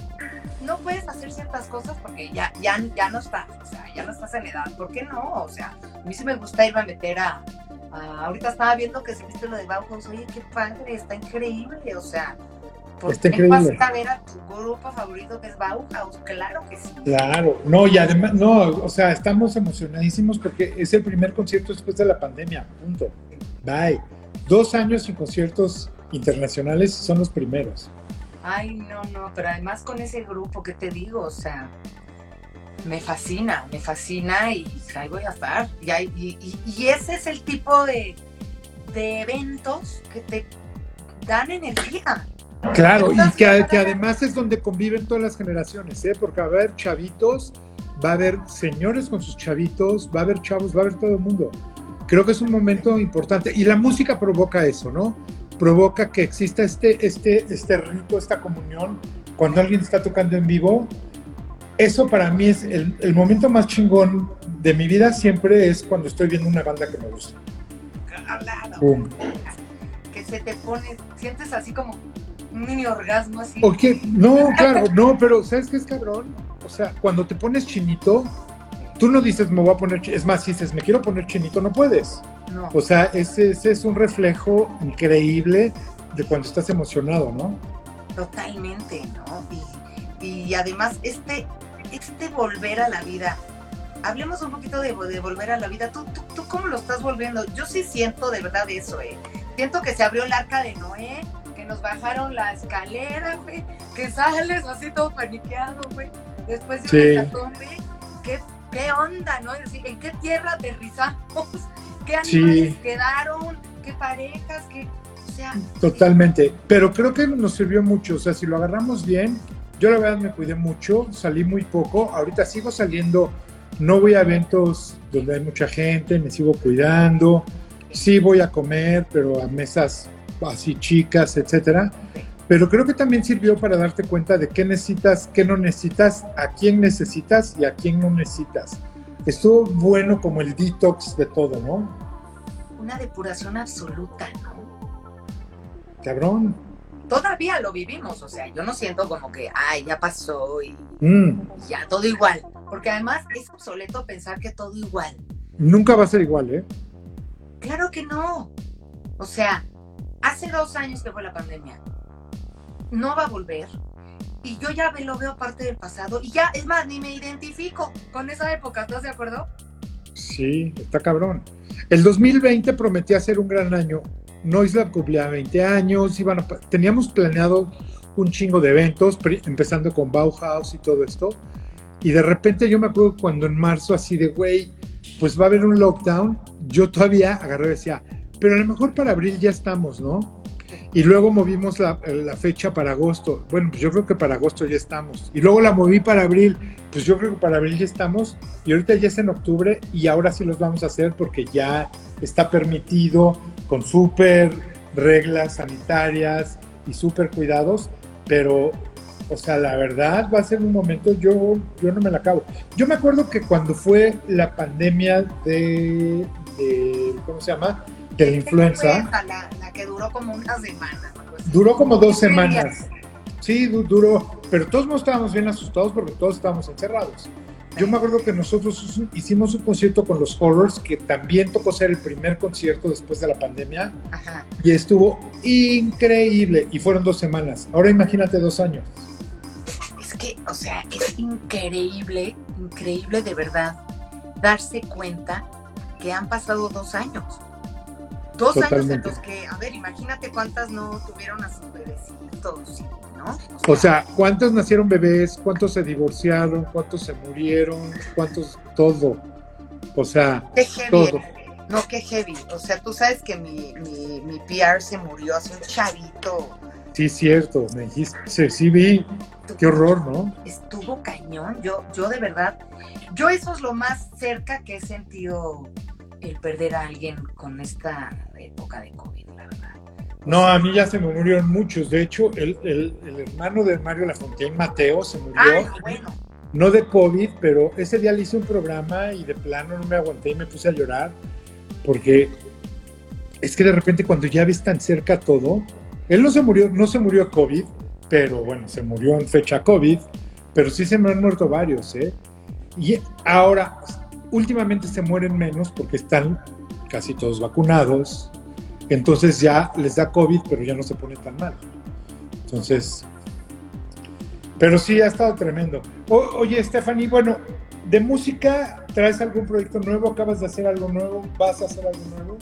no puedes hacer ciertas cosas porque ya, ya, ya no estás, o sea, ya no estás en edad. ¿Por qué no? O sea, a mí sí me gusta irme a meter a, ahorita estaba viendo que se viste lo de Bauhaus, oye, qué padre, está increíble, o sea, ¿por qué vas a ver a tu grupo favorito que es Bauhaus? Claro que sí. Claro, no, y además, no, o sea, estamos emocionadísimos porque es el primer concierto después de la pandemia, punto. Bye. Dos años sin conciertos internacionales son los primeros. Ay, no, no, pero además con ese grupo que te digo, o sea, me fascina, me fascina y ahí voy a estar. Y, y, ese es el tipo de, eventos que te dan energía. Claro, y que, además es donde conviven todas las generaciones, ¿eh? porque va a haber chavitos, va a haber señores con sus chavitos, va a haber chavos, va a haber todo el mundo. Creo que es un momento importante y la música provoca eso, ¿no? Provoca que exista este, este, este rito, esta comunión, cuando alguien está tocando en vivo. Eso para mí es el, el momento más chingón de mi vida, siempre es cuando estoy viendo una banda que me gusta. Que se te pone, sientes así como un mini orgasmo así. no, claro, [laughs] no, pero ¿sabes qué es cabrón? O sea, cuando te pones chinito, tú no dices me voy a poner, es más, si dices me quiero poner chinito, no puedes. O sea, ese, es un reflejo increíble de cuando estás emocionado, ¿no? Totalmente, ¿no? Y, además, este, este volver a la vida, hablemos un poquito de, volver a la vida. ¿Tú, ¿Tú, cómo lo estás volviendo? Yo sí siento de verdad eso, ¿eh? Siento que se abrió el arca de Noé, que nos bajaron la escalera, güey, que sales así todo paniqueado, güey, después de sí. un hecatombe. ¿Qué, ¿Qué onda, no? Es decir, ¿en qué tierra aterrizamos? [laughs] qué animales quedaron, qué parejas, qué, o sea. Totalmente, pero creo que nos sirvió mucho, o sea, si lo agarramos bien, yo la verdad me cuidé mucho, salí muy poco, ahorita sigo saliendo, no voy a eventos donde hay mucha gente, me sigo cuidando, sí voy a comer, pero a mesas así chicas, etcétera. Pero creo que también sirvió para darte cuenta de qué necesitas, qué no necesitas, a quién necesitas y a quién no necesitas estuvo bueno como el detox de todo, ¿no? Una depuración absoluta, ¿no? Cabrón. Todavía lo vivimos, o sea, yo no siento como que, ay, ya pasó y mm. ya todo igual, porque además es obsoleto pensar que todo igual. Nunca va a ser igual, ¿eh? Claro que no. O sea, hace dos años que fue la pandemia. No va a volver. Y yo ya lo veo parte del pasado. Y ya, es más, ni me identifico con esa época, ¿estás de acuerdo? Sí, está cabrón. El 2020 prometía ser un gran año. Noislab cumplía 20 años, iban teníamos planeado un chingo de eventos, empezando con Bauhaus y todo esto. Y de repente yo me acuerdo cuando en marzo así de, güey, pues va a haber un lockdown, yo todavía agarré y decía, pero a lo mejor para abril ya estamos, ¿no? Y luego movimos la, fecha para agosto. Bueno, pues yo creo que para agosto ya estamos. Y luego la moví para abril. Pues yo creo que para abril ya estamos. Y ahorita ya es en octubre y ahora sí los vamos a hacer porque ya está permitido con súper reglas sanitarias y súper cuidados. Pero, o sea, la verdad va a ser un momento, yo, yo no me la acabo. Yo me acuerdo que cuando fue la pandemia de, de ¿cómo se llama? De la influenza. La, que duró como una semana. Duró como dos semanas. Sí, duró, pero todos no estábamos bien asustados porque todos estábamos encerrados. Yo me acuerdo que nosotros hicimos un concierto con los Horrors, que también tocó ser el primer concierto después de la pandemia, y estuvo increíble, y fueron dos semanas. Ahora imagínate dos años. Es que, o sea, es increíble, increíble de verdad darse cuenta que han pasado dos años. Dos años en los que, a ver, imagínate cuántas no tuvieron a sus bebecitos, ¿no? O sea, ¿cuántos nacieron bebés? ¿Cuántos se divorciaron? ¿Cuántos se murieron? ¿Cuántos? Todo. O sea, todo. No, qué heavy. O sea, tú sabes que mi, mi, mi PR se murió hace un chavito. Sí, cierto, me dijiste, sí, sí vi, qué horror, ¿no? Estuvo cañón, yo, yo de verdad, yo eso es lo más cerca que he sentido el perder a alguien con esta época de COVID, la verdad. No, a mí ya se me murieron muchos. De hecho, el, el, hermano de Mario Lafontaine, Mateo, se murió. bueno. No de COVID, pero ese día le hice un programa y de plano no me aguanté y me puse a llorar. Porque es que de repente cuando ya ves tan cerca todo, él no se murió, no se murió COVID, pero bueno, se murió en fecha COVID, pero sí se me han muerto varios, ¿eh? Y ahora, últimamente se mueren menos porque están casi todos vacunados, entonces ya les da COVID, pero ya no se pone tan mal. Entonces, pero sí ha estado tremendo. oye, Stephanie, bueno, de música, ¿traes algún proyecto nuevo? ¿Acabas de hacer algo nuevo? ¿Vas a hacer algo nuevo?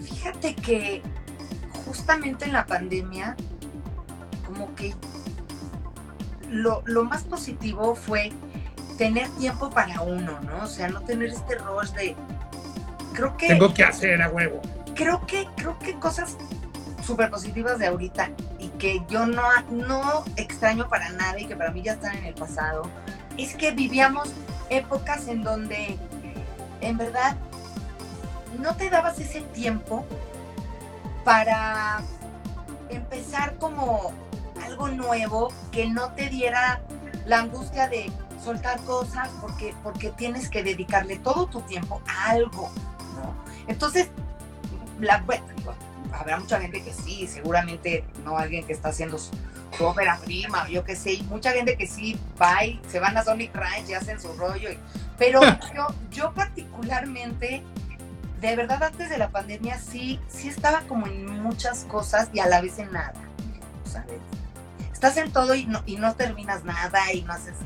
Fíjate que justamente en la pandemia, como que lo, lo más positivo fue tener tiempo para uno, ¿no? O sea, no tener este rush de creo que tengo que hacer a huevo. Creo que creo que cosas súper positivas de ahorita y que yo no no extraño para nada y que para mí ya están en el pasado es que vivíamos épocas en donde en verdad no te dabas ese tiempo para empezar como algo nuevo que no te diera la angustia de soltar cosas porque, porque tienes que dedicarle todo tu tiempo a algo, ¿no? Entonces, la, bueno, habrá mucha gente que sí, seguramente no alguien que está haciendo su, ópera prima, yo qué sé, y mucha gente que sí va y se van a Sonic Ranch y hacen su rollo, pero [laughs] yo, yo particularmente, de verdad antes de la pandemia sí, sí estaba como en muchas cosas y a la vez en nada, ¿sabes? Estás en todo y no, y no terminas nada y no haces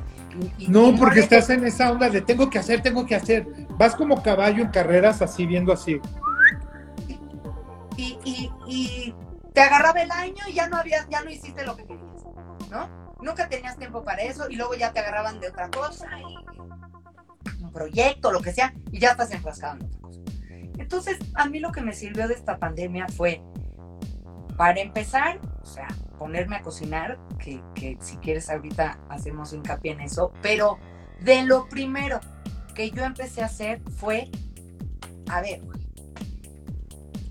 no, porque estás en esa onda de tengo que hacer, tengo que hacer. Vas como caballo en carreras así, viendo así. Y, te agarraba el año y ya no habías, ya no hiciste lo que querías, ¿no? Nunca tenías tiempo para eso y luego ya te agarraban de otra cosa y un proyecto, lo que sea, y ya estás enfrascado en otra cosa. Entonces, a mí lo que me sirvió de esta pandemia fue, para empezar, o sea, ponerme a cocinar, que, si quieres ahorita hacemos hincapié en eso, pero de lo primero que yo empecé a hacer fue, a ver,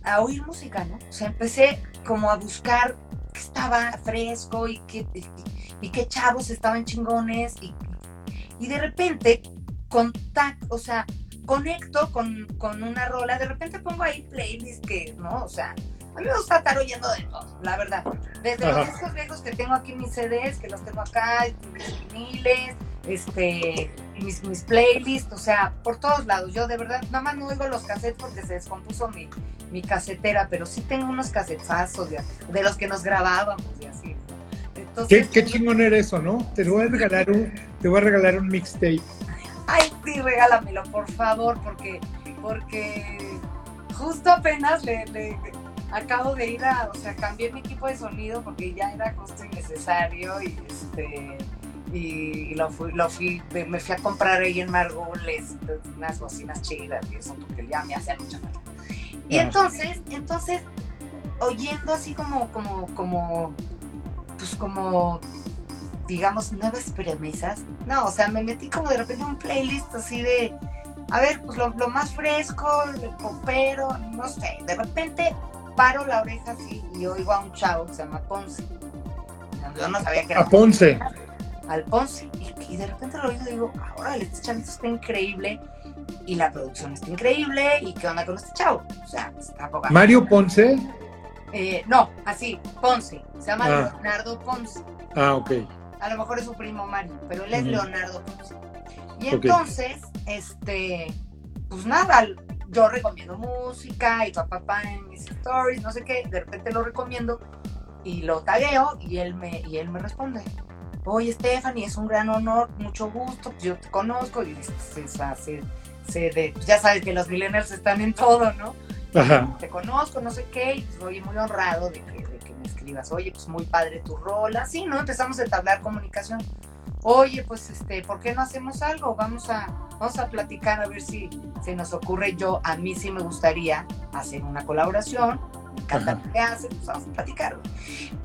a oír música, ¿no? O sea, empecé como a buscar qué estaba fresco y qué, y, qué chavos estaban chingones y, y de repente contacto, o sea, conecto con, con, una rola, de repente pongo ahí playlists que, ¿no? O sea, a mí me gusta estar oyendo de todo, la verdad. Desde los discos viejos que tengo aquí mis CDs, que los tengo acá, mis viniles, este, mis, mis playlists, o sea, por todos lados. Yo de verdad, nada más no oigo los cassettes porque se descompuso mi, mi casetera, pero sí tengo unos casetazos de, de los que nos grabábamos y así. Entonces, ¿Qué, qué chingón era eso, ¿no? Te voy a regalar un, te voy a regalar un mixtape. Ay, sí, regálamelo, por favor, porque, porque justo apenas le, le, acabo de ir a, o sea, cambié mi equipo de sonido porque ya era costo innecesario y este y lo fui, lo fui, me fui a comprar ahí en Margules unas bocinas chidas y eso porque ya me hacía mucha falta. Y entonces, entonces, oyendo así como, como, como, pues como, digamos, nuevas premisas, no, o sea, me metí como de repente en un playlist así de, a ver, pues lo, lo más fresco, el popero, no sé, de repente paro la oreja así y oigo a un chavo que se llama Ponce. Yo no sabía que era. A Ponce. Al Ponce. Y, de repente lo oigo y digo, ahora este chavito está increíble y la producción está increíble y qué onda con este chavo. O sea, está poca. ¿Mario Ponce? Eh, no, así, Ponce. Se llama ah. Leonardo Ponce. Ah, ok. A lo mejor es su primo Mario, pero él es Leonardo Ponce. Y entonces, este, pues nada, yo recomiendo música y papá pa, en mis stories, no sé qué, de repente lo recomiendo y lo tagueo y él me, y él me responde. Oye, Stephanie, es un gran honor, mucho gusto, yo te conozco y se, se, se de, pues ya sabes que los millennials están en todo, ¿no? Ajá. Te conozco, no sé qué, y pues, oye, muy honrado de que, de que me escribas, oye, pues muy padre tu rol, así, ¿no? Empezamos a entablar comunicación oye, pues este, ¿por qué no hacemos algo? Vamos a, vamos a platicar a ver si se nos ocurre. Yo, a mí sí me gustaría hacer una colaboración, me encanta lo que hace, pues vamos a platicar.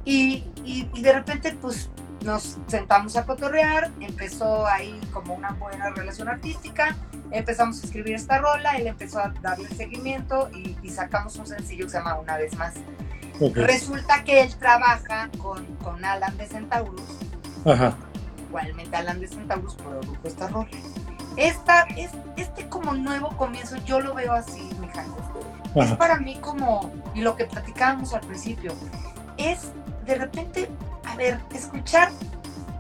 Y, y, y, de repente, pues nos sentamos a cotorrear, empezó ahí como una buena relación artística, empezamos a escribir esta rola, él empezó a darle seguimiento y, y sacamos un sencillo que se llama Una vez más. Resulta que él trabaja con, con Alan de Centaurus. Ajá igualmente Alan de Centaurus produjo esta rola. Esta, es, este como nuevo comienzo, yo lo veo así, mi Es para mí como, y lo que platicábamos al principio, es de repente, a ver, escuchar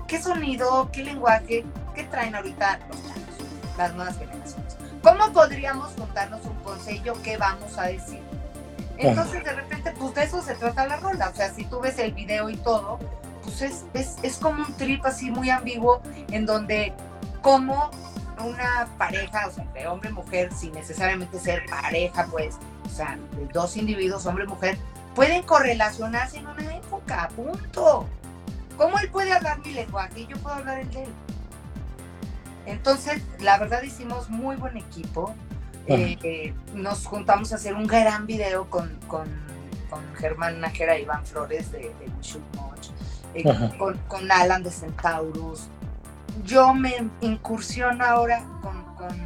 qué sonido, qué lenguaje, qué traen ahorita los las nuevas generaciones. ¿Cómo podríamos contarnos un consejo? ¿Qué vamos a decir? Entonces, de repente, pues de eso se trata la rola. O sea, si tú ves el video y todo, pues es, es, es como un trip así muy ambiguo en donde como una pareja, o sea, de hombre y mujer, sin necesariamente ser pareja, pues, o sea, de dos individuos, hombre y mujer, pueden correlacionarse en una época, punto. ¿Cómo él puede hablar mi lenguaje y yo puedo hablar el de él? Entonces, la verdad hicimos muy buen equipo. Eh, nos juntamos a hacer un gran video con, con, con Germán Nájera y Iván Flores de, de eh, con, Alan de Centaurus. Yo me incursiono ahora con,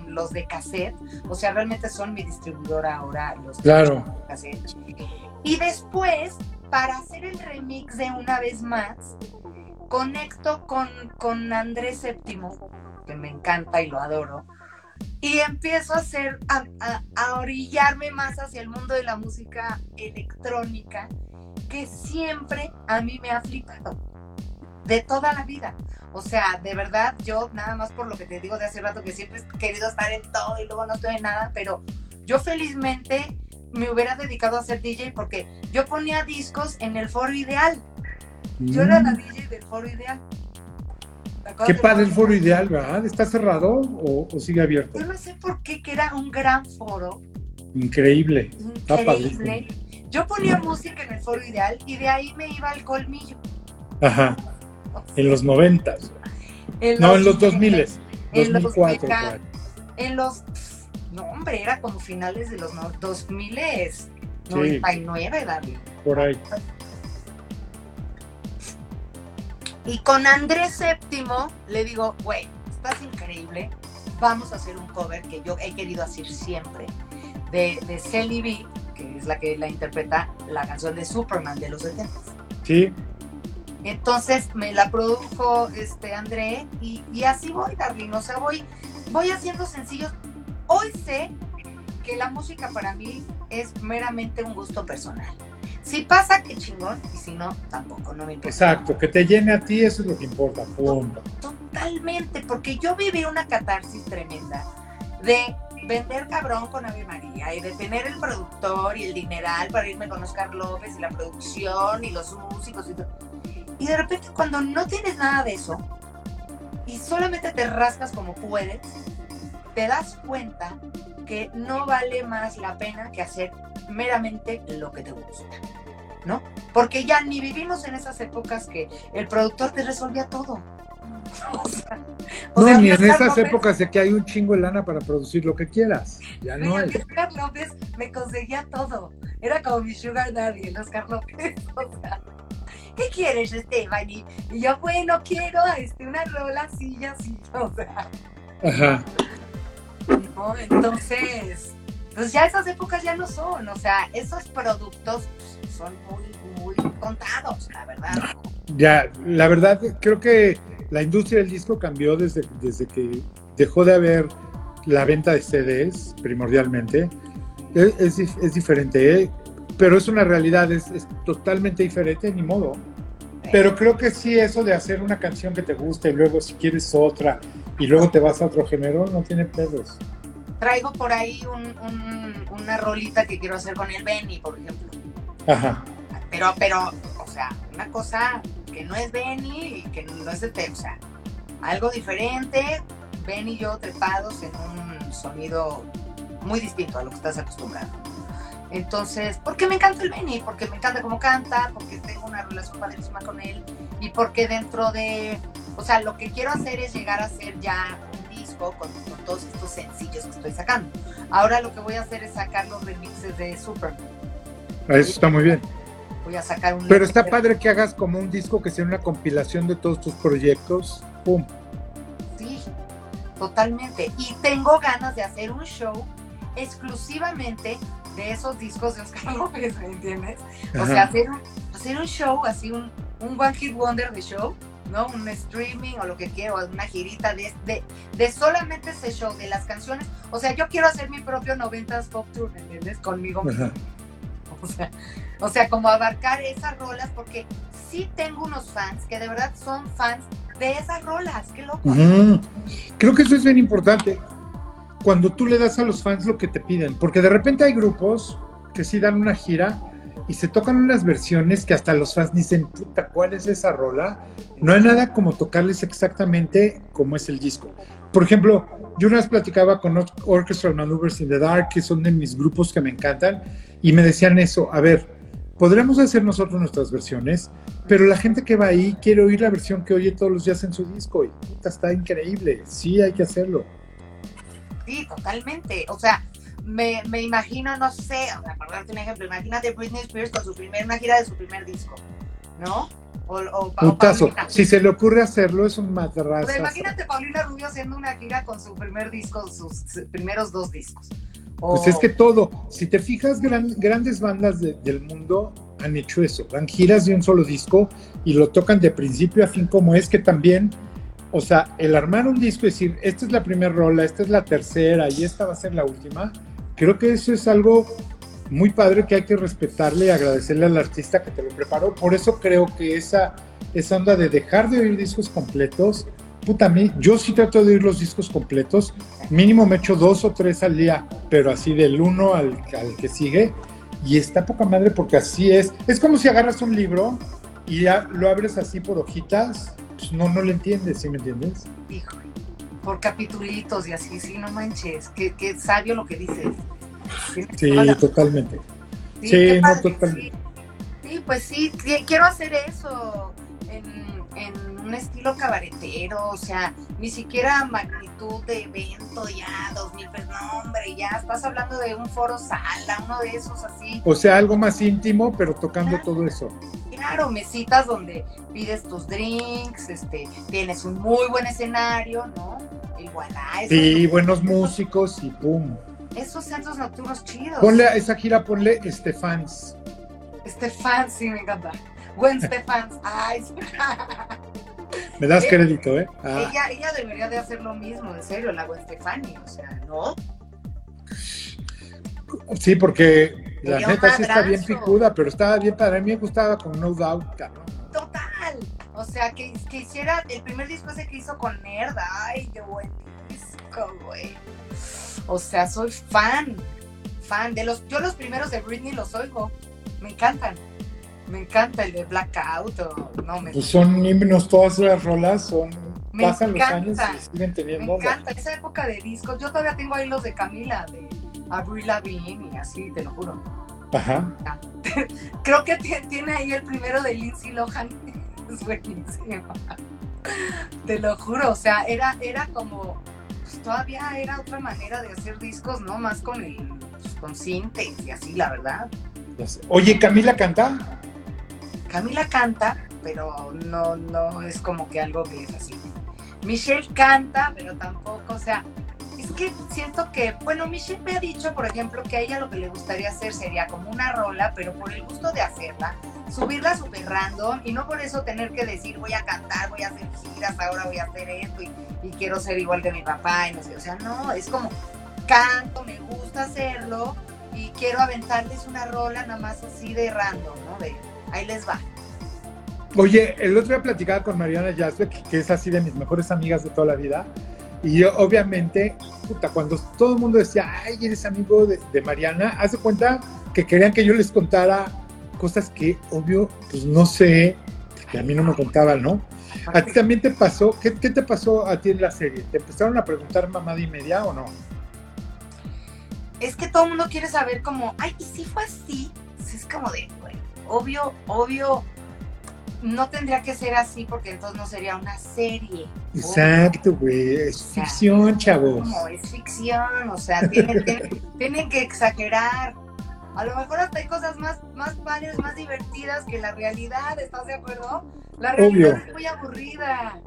los de cassette, o sea, realmente son mi distribuidora ahora, los claro. de cassette. Y después, para hacer el remix de una vez más, conecto con, con Andrés Séptimo, que me encanta y lo adoro, y empiezo a hacer, a, a, orillarme más hacia el mundo de la música electrónica que siempre a mí me ha flipado, de toda la vida. O sea, de verdad, yo nada más por lo que te digo de hace rato, que siempre he querido estar en todo y luego no estoy en nada, pero yo felizmente me hubiera dedicado a ser DJ porque yo ponía discos en el foro ideal. Yo era la mm. DJ del foro ideal. Qué padre el foro ideal, ¿verdad? ¿Está cerrado o, sigue abierto? Yo no sé por qué, que era un gran foro. Increíble. Increíble. Yo ponía música en el foro ideal y de ahí me iba al colmillo. Ajá. En los noventas. no, en los dos miles. En los, en los no hombre, era como finales de los 2000 es 99, David. Por ahí. Y con Andrés Séptimo le digo, güey, estás increíble, vamos a hacer un cover que yo he querido hacer siempre, de, de Celly B, que es la que la interpreta la canción de Superman de los 70. Sí. Entonces me la produjo este André y, y así voy, Darlene. O sea, voy, voy haciendo sencillos. Hoy sé que la música para mí es meramente un gusto personal. Si pasa, qué chingón, y si no, tampoco, no me importa. Exacto, que te llene a ti, eso es lo que importa, punto. Totalmente, porque yo viví una catarsis tremenda de vender cabrón con Ave María y de tener el productor y el dineral para irme con Oscar López y la producción y los músicos y todo. Y de repente cuando no tienes nada de eso y solamente te rascas como puedes, te das cuenta que no vale más la pena que hacer meramente lo que te gusta, ¿no? Porque ya ni vivimos en esas épocas que el productor te resolvía todo. [laughs] O sea, no, ni en esas épocas de que hay un chingo de lana para producir lo que quieras. Ya no hay. Oscar López me conseguía todo. Era como mi sugar daddy, el Oscar López. [laughs] O sea, ¿qué quieres, Esteban? Y, yo, bueno, quiero este, una rola así y así. O sea. Ajá. Entonces, pues ya esas épocas ya no son, o sea, esos productos son muy, muy contados, la verdad. Ya, la verdad, creo que la industria del disco cambió desde, desde que dejó de haber la venta de CDs, primordialmente. Es, es, diferente, ¿eh? pero es una realidad, es, es, totalmente diferente, ni modo. Pero creo que sí, eso de hacer una canción que te guste y luego si quieres otra y luego te vas a otro género, no tiene pedos. Traigo por ahí una rolita que quiero hacer con el Benny, por ejemplo. Ajá. Pero, pero, o sea, una cosa que no es Benny y que no es de T, o sea, algo diferente, Benny y yo trepados en un sonido muy distinto a lo que estás acostumbrado. Entonces, porque me encanta el Benny, porque me encanta cómo canta, porque tengo una relación padrísima con él y porque dentro de, o sea, lo que quiero hacer es llegar a ser ya con, todos estos sencillos que estoy sacando. Ahora lo que voy a hacer es sacar los remixes de Super. Eso está muy bien. Voy a sacar un... Pero está padre que hagas como un disco que sea una compilación de todos tus proyectos. ¡Pum! Sí, totalmente. Y tengo ganas de hacer un show exclusivamente de esos discos de Oscar [laughs] López, ¿me entiendes? O sea, hacer un, hacer un show, así un, un One Hit Wonder de show, ¿no? Un streaming o lo que quiero, una girita de, de, de, solamente ese show, de las canciones. O sea, yo quiero hacer mi propio 90s Pop Tour, ¿me entiendes? Conmigo mismo. O sea, o sea, como abarcar esas rolas, porque sí tengo unos fans que de verdad son fans de esas rolas, qué loco. Creo que eso es bien importante cuando tú le das a los fans lo que te piden, porque de repente hay grupos que sí dan una gira y se tocan unas versiones que hasta los fans dicen, puta, ¿cuál es esa rola? No hay nada como tocarles exactamente como es el disco. Por ejemplo, yo una vez platicaba con Orchestral Maneuvers in the Dark, que son de mis grupos que me encantan, y me decían eso, a ver, podremos hacer nosotros nuestras versiones, pero la gente que va ahí quiere oír la versión que oye todos los días en su disco, y puta, está increíble, sí hay que hacerlo. Sí, totalmente. O sea, me, me imagino, no sé, para darte un ejemplo, imagínate Britney Spears con su primer, una gira de su primer disco, ¿no? O, o, caso, si se le ocurre hacerlo, es un madrazo. O sea, imagínate Paulina Rubio haciendo una gira con su primer disco, sus primeros dos discos. Pues es que todo, si te fijas, grandes bandas del mundo han hecho eso, dan giras de un solo disco y lo tocan de principio a fin como es que también o sea, el armar un disco y decir, esta es la primera rola, esta es la tercera y esta va a ser la última, creo que eso es algo muy padre que hay que respetarle y agradecerle al artista que te lo preparó. Por eso creo que esa, esa onda de dejar de oír discos completos, puta, a mí, yo sí trato de oír los discos completos, mínimo me echo dos o tres al día, pero así del uno al, al que sigue, y está poca madre porque así es. Es como si agarras un libro y ya lo abres así por hojitas pues no, no le entiendes, ¿sí me entiendes? Híjole, por capitulitos y así, sí, no manches, qué, qué sabio lo que dices. Sí, totalmente. Sí, no, totalmente. Sí. pues sí, quiero hacer eso en, en, un estilo cabaretero, o sea, ni siquiera magnitud de evento ya, dos mil pesos, no hombre, ya estás hablando de un foro sala, uno de esos así. O sea, algo más íntimo, pero tocando todo eso claro, mesitas donde pides tus drinks, este, tienes un muy buen escenario, ¿no? Igual a eso. Sí, buenos músicos y pum. Esos centros nocturnos chidos. Ponle a esa gira, ponle Estefans. Estefans, sí, me encanta. Buen [laughs] Stefans. Ay, Me das eh, crédito, ¿eh? Ah. Ella, ella debería de hacer lo mismo, en serio, la Gwen Stefani, o sea, ¿no? Sí, porque la neta sí está bien picuda, pero estaba bien para mí me gustaba con No Doubt, cabrón. Total. O sea, que, que hiciera el primer disco ese que hizo con Nerd. Ay, qué buen disco, güey. O sea, soy fan, fan de los, yo los primeros de Britney los oigo, me encantan. Me encanta el de Blackout o no me Pues son himnos, todas las rolas son pasan los años y siguen teniendo. Me encanta esa época de discos. Yo todavía tengo ahí los de Camila, de Avril Lavigne y así, te lo juro. Ajá. [laughs] Creo que tiene ahí el primero de Lindsay Lohan. Es buenísimo. Te lo juro, o sea, era, era como, pues todavía era otra manera de hacer discos, ¿no? Más con el, pues, con sintes y así, la verdad. Oye, Camila canta. Camila canta, pero no, no es como que algo que es así. Michelle canta, pero tampoco, o sea, es que siento que, bueno, Michelle me ha dicho, por ejemplo, que a ella lo que le gustaría hacer sería como una rola, pero por el gusto de hacerla, subirla súper random y no por eso tener que decir voy a cantar, voy a hacer giras, ahora voy a hacer esto y, quiero ser igual que mi papá y no sé, o sea, no, es como canto, me gusta hacerlo y quiero aventarles una rola nada más así de random, ¿no? De ahí les va. Oye, el otro día platicaba con Mariana Jasbeck, que es así de mis mejores amigas de toda la vida, y yo, obviamente, puta, cuando todo el mundo decía, ay, eres amigo de, Mariana, hace cuenta que querían que yo les contara cosas que, obvio, pues no sé, que a mí no me contaban, ¿no? ¿A ti también te pasó? ¿Qué, te pasó a ti en la serie? ¿Te empezaron a preguntar mamá de media o no? Es que todo el mundo quiere saber como, ay, ¿y si fue así? Es como de, bueno, obvio, obvio, no tendría que ser así porque entonces no sería una serie. Exacto, güey, es ficción, chavos. No, es ficción, o sea, [laughs] tienen que, exagerar. A lo mejor hasta hay cosas más, más padres, más divertidas que la realidad, ¿estás de acuerdo? La realidad es muy aburrida.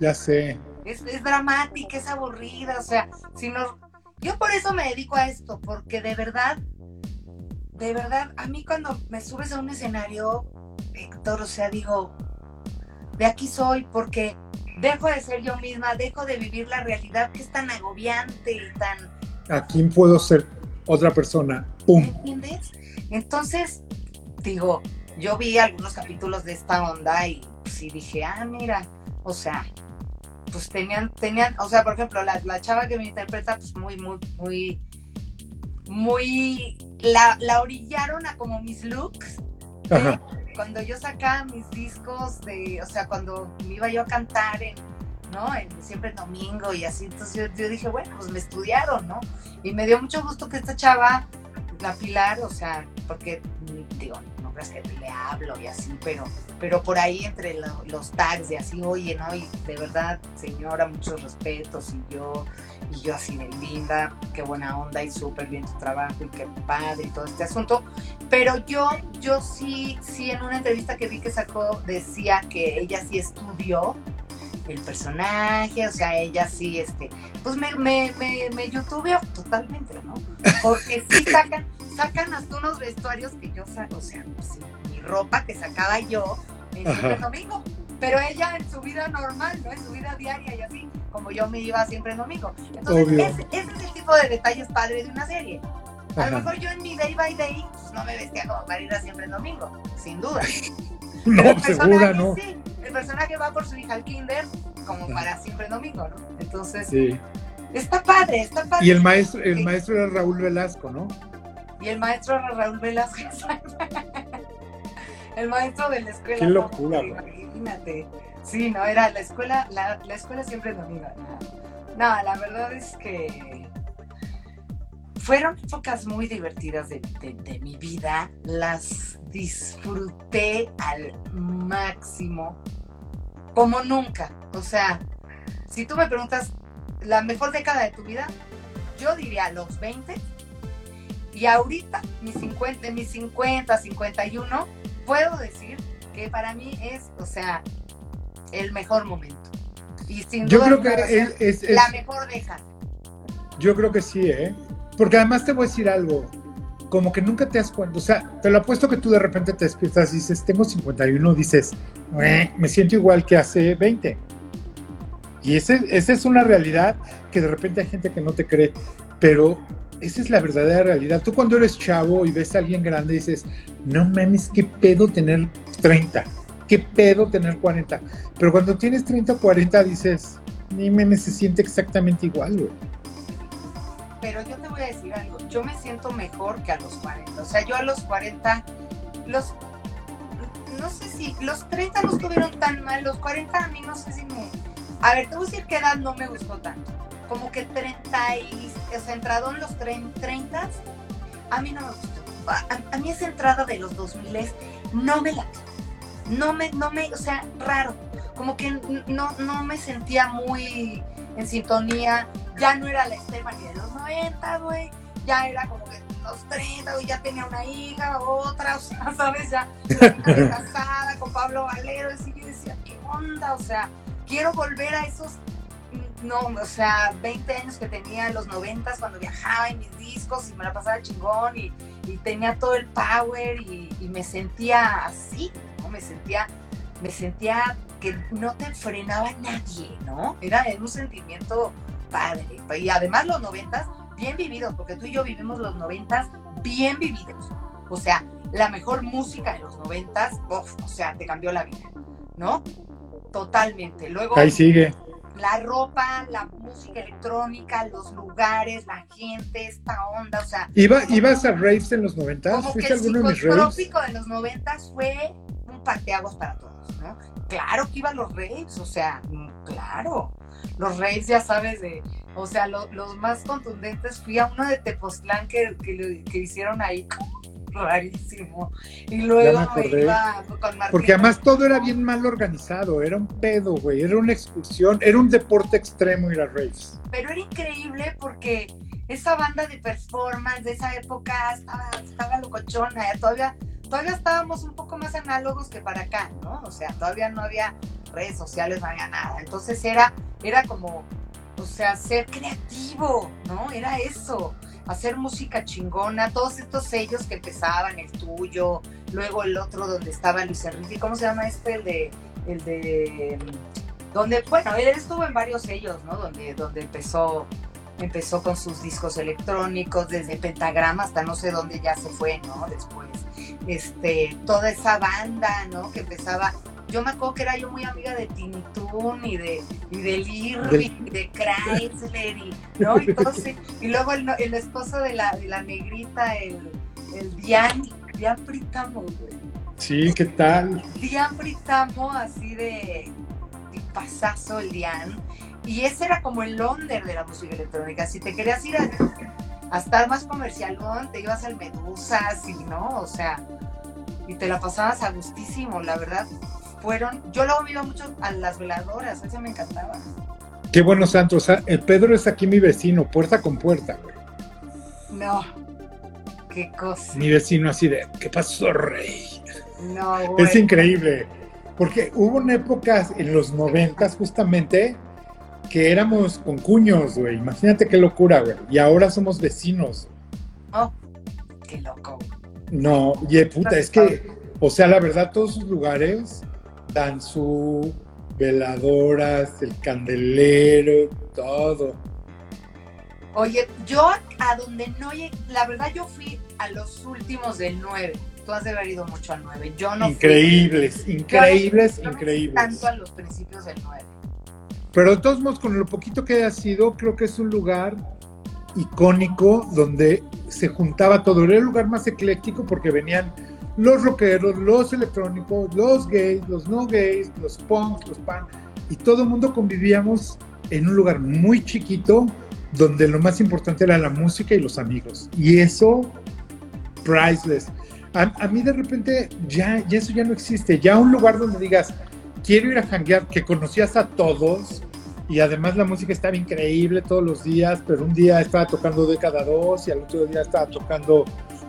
Ya sé. Es, es dramática, es aburrida, o sea, si no... Yo por eso me dedico a esto, porque de verdad, de verdad, a mí cuando me subes a un escenario, Héctor, o sea, digo, de aquí soy porque dejo de ser yo misma, dejo de vivir la realidad que es tan agobiante y tan... Aquí puedo ser otra persona. ¡Pum! ¿Entiendes? Entonces, digo, yo vi algunos capítulos de esta onda y sí dije, ah, mira, o sea, pues tenían, tenían, o sea, por ejemplo, la, la chava que me interpreta, pues muy, muy, muy, muy, la, la orillaron a como mis looks. Cuando yo sacaba mis discos de, o sea, cuando me iba yo a cantar en, ¿no? siempre en domingo y así, entonces yo, dije, bueno, pues me estudiaron, ¿no? Y me dio mucho gusto que esta chava, la Pilar, o sea, porque, digo, creas que le hablo y así, pero, pero por ahí entre los tags y así, oye, ¿no? Y de verdad, señora, muchos respetos y yo, y yo así linda, qué buena onda y súper bien tu trabajo y qué padre y todo este asunto. Pero yo, yo sí, sí en una entrevista que vi que sacó decía que ella sí estudió el personaje, o sea, ella sí, este, pues me, me, me, me totalmente, ¿no? Porque sí sacan, sacan hasta unos vestuarios que yo, o sea, pues, mi ropa que sacaba yo en el domingo, pero ella en su vida normal, ¿no? En su vida diaria y así, como yo me iba siempre en domingo. Entonces, ese, es el tipo de detalles padres de una serie. A lo mejor yo en mi day by day pues, no me vestía como para ir a siempre en domingo, sin duda. [laughs] no, segura no. Sí, el personaje va por su hija al kinder como para siempre domingo, ¿no? Entonces, está padre, está padre. Y el maestro, el maestro era Raúl Velasco, ¿no? Y el maestro era Raúl Velasco, [laughs] el maestro de la escuela. Qué locura, ¿no? Imagínate. Sí, no, era la escuela, la, la escuela siempre domingo. No, la verdad es que fueron épocas muy divertidas de, mi vida, las disfruté al máximo, como nunca. O sea, si tú me preguntas la mejor década de tu vida, yo diría los 20. Y ahorita, mis 50, mis 50, 51, puedo decir que para mí es, o sea, el mejor momento. Y sin yo creo que es, la mejor década. Yo creo que sí, ¿eh? Porque además te voy a decir algo, como que nunca te das cuenta, o sea, te lo apuesto que tú de repente te despiertas y dices, tengo 51, dices, me siento igual que hace 20. Y esa es una realidad que de repente hay gente que no te cree, pero esa es la verdadera realidad. Tú cuando eres chavo y ves a alguien grande dices, no mames, qué pedo tener 30, qué pedo tener 40. Pero cuando tienes 30 o 40 dices, ni me se siente exactamente igual, güey. pero yo te voy a decir algo, yo me siento mejor que a los 40. O sea, yo a los 40, los, no sé si, los 30 no estuvieron tan mal, los 40 a mí no sé si me... A ver, te voy a decir qué edad no me gustó tanto. Como que 30 y, o sea, entrado en los 30, a mí no me gustó. A, mí esa entrada de los 2000 no me la no me, no me, o sea, raro, como que no, no me sentía muy en sintonía, ya no era la Stephanie de los 90, güey, ya era como que los 30, güey, ya tenía una hija, otra, [laughs] o sea, ¿sabes? Ya [laughs] casada con Pablo Valero, y yo decía, ¿qué onda? O sea, quiero volver a esos, no, o sea, 20 años que tenía en los 90 cuando viajaba en mis discos y me la pasaba chingón y, y tenía todo el power y, y me sentía así, ¿no? Me sentía, me sentía que no te frenaba nadie, ¿no? Era un sentimiento padre. Y además los noventas, bien vividos, porque tú y yo vivimos los noventas bien vividos. O sea, la mejor música de los noventas, o sea, te cambió la vida, ¿no? Totalmente. Luego... Ahí sigue. La ropa, la música electrónica, los lugares, la gente, esta onda, o sea... ¿Iba, ¿Ibas a raves en los noventas? ¿Fuiste alguno de mis raves? El de los noventas fue un parteaguas para todos, ¿no? claro que iban los raves, o sea, mm, claro. Los raves, ya sabes, de, o sea, los más contundentes, fui a uno de Tepoztlán que, que, hicieron ahí [laughs] rarísimo. Y luego iba con Martín. Porque además todo era bien mal organizado, era un pedo, güey, era una excursión, era un deporte extremo ir a raves. Pero era increíble porque esa banda de performance de esa época estaba, estaba locochona, todavía todavía estábamos un poco más análogos que para acá, ¿no? O sea, todavía no había redes sociales, no había nada. Entonces era, era como, o sea, ser creativo, ¿no? Era eso, hacer música chingona, todos estos sellos que empezaban, el tuyo, luego el otro donde estaba Luis Enrique, ¿cómo se llama este? El de, el de, donde, bueno, él estuvo en varios sellos, ¿no? Donde, donde empezó empezó con sus discos electrónicos, desde Pentagrama hasta no sé dónde ya se fue, ¿no? Después, este, toda esa banda, ¿no? Que empezaba, yo me acuerdo que era yo muy amiga de Tinitun y de, y de Lirving, y de Chrysler, y, ¿no? Y, y luego el, el, esposo de la, de la negrita, el, el Dian, Dian Pritamo, güey. Sí, ¿qué tal? Dian Pritamo, así de, de pasazo el Dian y ese era como el Londres de la música electrónica. Si te querías ir a, estar más comercialón, te ibas al Medusas y no, o sea, y te la pasabas a gustísimo, la verdad. Fueron, yo lo iba mucho a las veladoras, eso me encantaba. Qué bueno, Santos. El Pedro es aquí mi vecino, puerta con puerta, güey. No, qué cosa. Mi vecino así de, ¿qué pasó, rey? No, güey. Es increíble, porque hubo una época en los noventas justamente que éramos con cuños, güey. Imagínate qué locura, güey. Y ahora somos vecinos. Oh, qué loco. No, y puta, es que, o sea, la verdad, todos sus lugares dan su veladoras, el candelero, todo. Oye, yo a donde no llegué, la verdad yo fui a los últimos del 9. Tú has de haber ido mucho al 9. Yo no increíbles, increíbles, increíbles. tanto a los principios del 9. Pero de todos modos, con lo poquito que haya sido, creo que es un lugar icónico donde se juntaba todo. Era el lugar más ecléctico porque venían los rockeros, los electrónicos, los gays, los no gays, los punks, los pan, y todo el mundo convivíamos en un lugar muy chiquito donde lo más importante era la música y los amigos. Y eso, priceless. A, mí de repente ya, ya eso ya no existe. Ya un lugar donde digas, quiero ir a janguear, que conocías a todos, y además la música estaba increíble todos los días, pero un día estaba tocando Década 2 y al otro día estaba tocando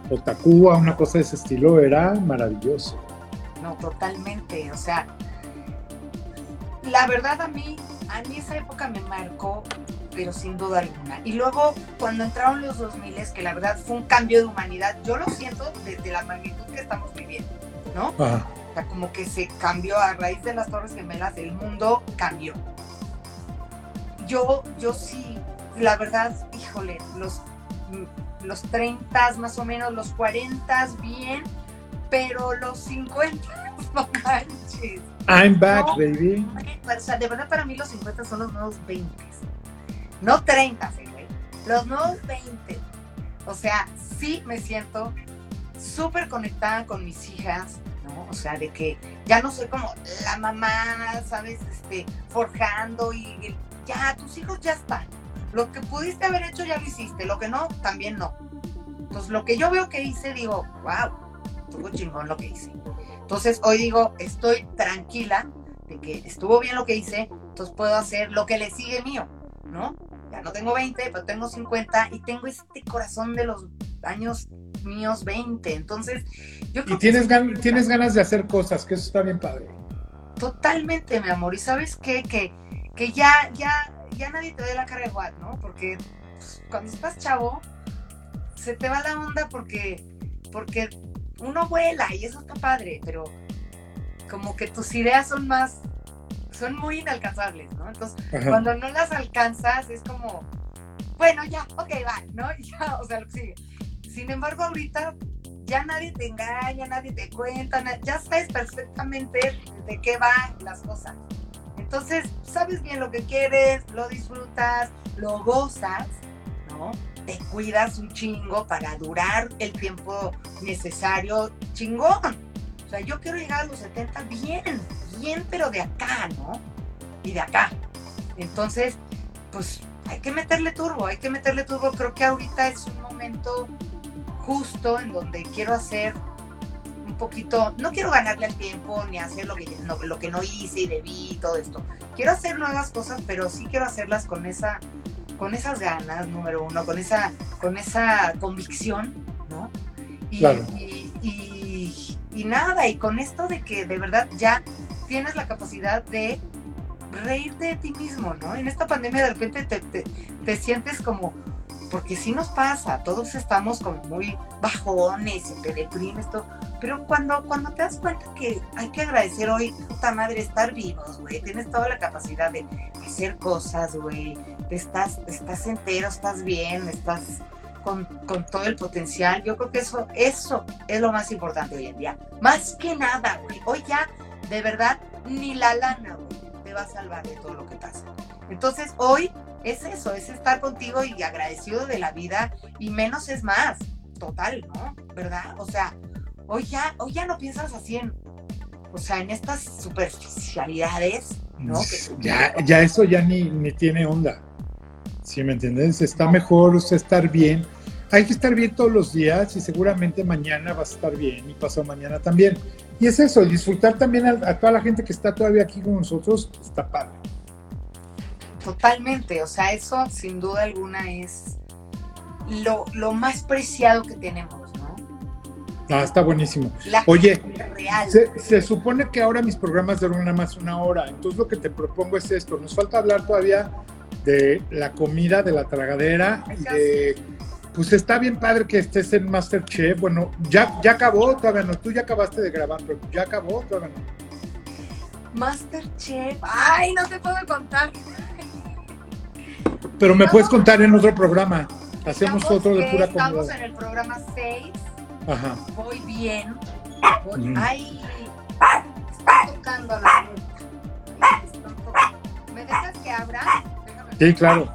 Otakua, una cosa de ese estilo, era maravilloso. No, totalmente, o sea, la verdad a mí, a mí esa época me marcó, pero sin duda alguna. Y luego cuando entraron los 2000, que la verdad fue un cambio de humanidad, yo lo siento desde la magnitud que estamos viviendo, ¿no? O sea, como que se cambió a raíz de las Torres Gemelas, el mundo cambió yo, yo sí, la verdad, híjole, los, los 30 más o menos, los 40 bien, pero los 50 [laughs] no manches. I'm back, baby. O sea, de verdad para mí los 50 son los nuevos 20. No 30, güey. los nuevos 20. O sea, sí me siento súper conectada con mis hijas, ¿no? O sea, de que ya no soy como la mamá, ¿sabes? Este, forjando y ya, tus hijos ya están. Lo que pudiste haber hecho ya lo hiciste, lo que no, también no. Entonces, lo que yo veo que hice, digo, wow, estuvo chingón lo que hice. Entonces, hoy digo, estoy tranquila de que estuvo bien lo que hice, entonces puedo hacer lo que le sigue mío, ¿no? Ya no tengo 20, pero tengo 50 y tengo este corazón de los años míos 20. Entonces, yo creo Y tienes, tienes ganas de hacer cosas, que eso está bien padre. Totalmente, mi amor. Y sabes qué? Que, que ya, ya, ya nadie te dé la cara igual, ¿no? Porque pues, cuando estás chavo, se te va la onda porque, porque uno vuela y eso está padre, pero como que tus ideas son más, son muy inalcanzables, ¿no? Entonces, cuando no las alcanzas es como, bueno, ya, ok, va, ¿no? [laughs] Ya, o sea, lo que sigue. Sin embargo, ahorita ya nadie te engaña, nadie te cuenta, ya sabes perfectamente de qué van las cosas. Entonces, sabes bien lo que quieres, lo disfrutas, lo gozas, ¿no? Te cuidas un chingo para durar el tiempo necesario, chingón. O sea, yo quiero llegar a los 70 bien, bien, pero de acá, ¿no? Y de acá. Entonces, pues hay que meterle turbo, hay que meterle turbo. Creo que ahorita es un momento justo en donde quiero hacer un poquito, no quiero ganarle al tiempo ni hacer lo que no, lo que no hice y debí y todo esto. Quiero hacer nuevas cosas, pero sí quiero hacerlas con esa con esas ganas, número uno, con esa, con esa convicción, ¿no? Y, y, y, nada, y con esto de que de verdad ya tienes la capacidad de reírte de ti mismo, ¿no? En esta pandemia de repente te, te, te sientes como, porque sí nos pasa, todos estamos como muy bajones y peregrines, todo, pero cuando, cuando te das cuenta que hay que agradecer hoy, puta madre, estar vivos, güey, tienes toda la capacidad de hacer cosas, güey, estás, estás entero, estás bien, estás con, con, todo el potencial, yo creo que eso, eso es lo más importante hoy en día, más que nada, güey, hoy ya, de verdad, ni la lana, güey, te va a salvar de todo lo que pasa. Entonces, hoy es eso, es estar contigo y agradecido de la vida y menos es más, total, ¿no? ¿Verdad? O sea, hoy ya, hoy ya no piensas así en, o sea, en estas superficialidades, ¿no? ya, ya eso ya ni, ni tiene onda. ¿Sí me entiendes? Está mejor usted estar bien. Hay que estar bien todos los días y seguramente mañana vas a estar bien y pasado mañana también. Y es eso, disfrutar también a toda la gente que está todavía aquí con nosotros, está padre. Totalmente, o sea, eso sin duda alguna es lo, más preciado que tenemos. Ah, está buenísimo. Oye, se, supone que ahora mis programas duran nada más una hora, entonces lo que te propongo es esto, nos falta hablar todavía de la comida, de la tragadera y de... Pues está bien padre que estés en Masterchef. Bueno, ya, ya acabó, todavía no. Tú ya acabaste de grabar, pero ya acabó, todavía no. Masterchef. Ay, no te puedo contar. Pero me puedes contar en otro programa. Hacemos otro de pura comida. Estamos en el programa 6. Ajá. Voy bien. Voy, Ay, está tocando la ¿Me dejas que abra? Sí, claro.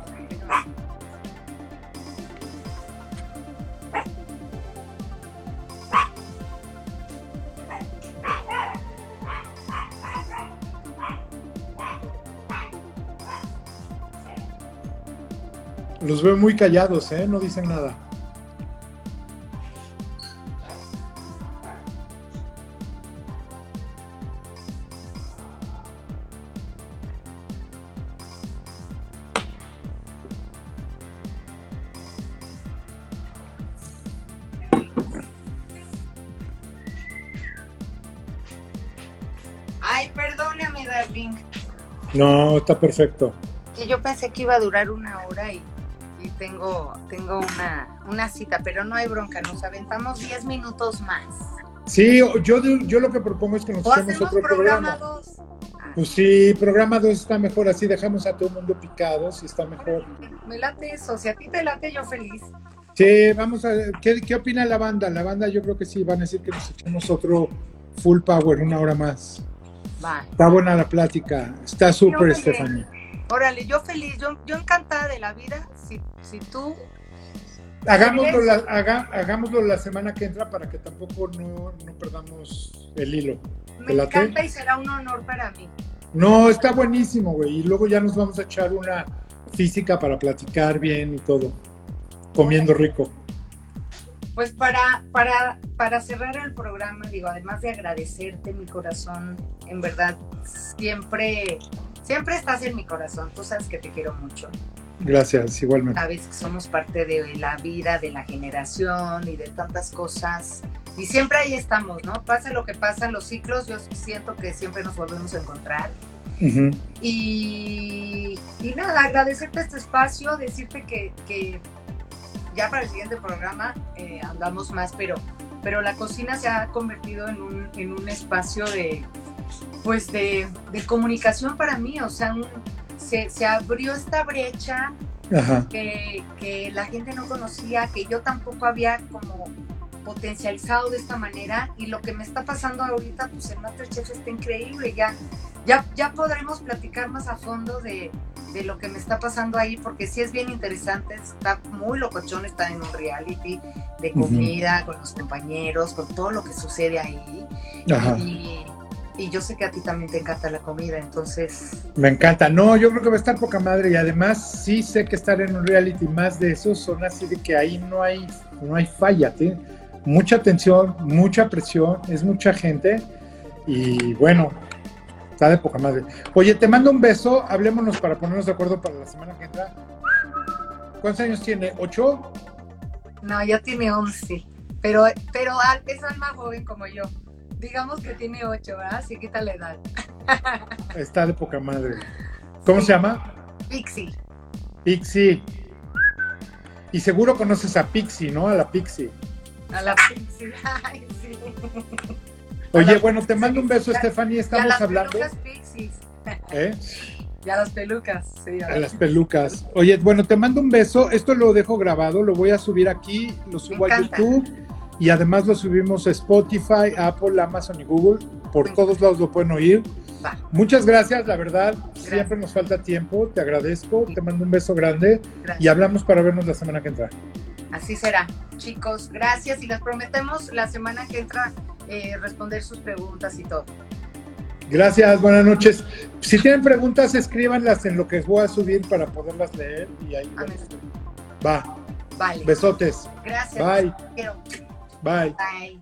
Los veo muy callados, ¿eh? No dicen nada. No, está perfecto. Que yo pensé que iba a durar una hora y tengo, tengo una, cita, pero no hay bronca, nos aventamos 10 minutos más. Sí, yo, yo lo que propongo es que nos hacemos otro programa. Pues sí, programa 2 está mejor, así dejamos a todo el mundo picado, si está mejor. Me late eso, si a ti te late, yo feliz. Sí, vamos a ver, ¿qué, ¿qué opina la banda? La banda yo creo que sí, van a decir que nos echemos otro full power, una hora más. Está buena la plática, está súper, Stephanie. Órale, yo feliz, yo, yo encantada de la vida. Si, si tú Hagámoslo la, haga- hagámoslo la semana que entra para que tampoco no, no perdamos el hilo. me encanta y será un honor para mí. No, está buenísimo, güey. Y luego ya nos vamos a echar una física para platicar bien y todo. Comiendo rico. Pues para, para, para cerrar el programa, digo, además de agradecerte mi corazón, en verdad, siempre, siempre estás en mi corazón. Tú sabes que te quiero mucho. Gracias, igualmente. Sabes que somos parte de la vida, de la generación y de tantas cosas. Y siempre ahí estamos, ¿no? Pase lo que pasa, los ciclos, yo siento que siempre nos volvemos a encontrar. Y, y nada, agradecerte este espacio, decirte que, que ya para el siguiente programa eh, andamos más, pero, pero la cocina se ha convertido en un, en un espacio de, pues de, de comunicación para mí, o sea, un- se, se abrió esta brecha que, que la gente no conocía, que yo tampoco había como potencializado de esta manera y lo que me está pasando ahorita pues en Masterchef está increíble, ya, ya, ya podremos platicar más a fondo de, de lo que me está pasando ahí porque sí es bien interesante, está muy locochón estar en un reality de comida, con los compañeros, con todo lo que sucede ahí Ajá. y, y yo sé que a ti también te encanta la comida, entonces Me encanta. No, yo creo que va a estar poca madre. Y además, sí sé que estar en un reality más de esos son así de que ahí no hay, no hay falla. Tiene mucha atención, mucha presión, es mucha gente. Y bueno, está de poca madre. Oye, te mando un beso. Hablémonos para ponernos de acuerdo para la semana que entra. ¿Cuántos años tiene? ¿Ocho? No, ya tiene 11, pero, pero es alma joven como yo. Digamos que tiene 8, ¿verdad? Así quita la edad. [laughs] Está de poca madre. ¿Cómo se llama? Pixie. Pixie. Y seguro conoces a Pixie, ¿no? A la Pixie. A la Pixie. [laughs] Ay, sí. Oye, bueno, te mando un beso, Ya- Stephanie. Y Estamos las hablando. pelucas Pixies. ¿eh? Y a las pelucas, sí. A las pelucas. Oye, bueno, te mando un beso. Esto lo dejo grabado, lo voy a subir aquí, lo subo a. YouTube y además lo subimos a Spotify, Apple, Amazon y Google. Por todos lados lo pueden oír. Va. Muchas gracias, la verdad. Siempre nos falta tiempo. Te agradezco. Te mando un beso grande y Gracias. hablamos para vernos la semana que entra. Así será. Chicos, gracias y les prometemos la semana que entra eh, responder sus preguntas y todo. Gracias, buenas noches. Si tienen preguntas, escríbanlas en lo que voy a subir para poderlas leer y ahí Amén. va. Vale. Besotes. Gracias. Bye. Bye. Bye.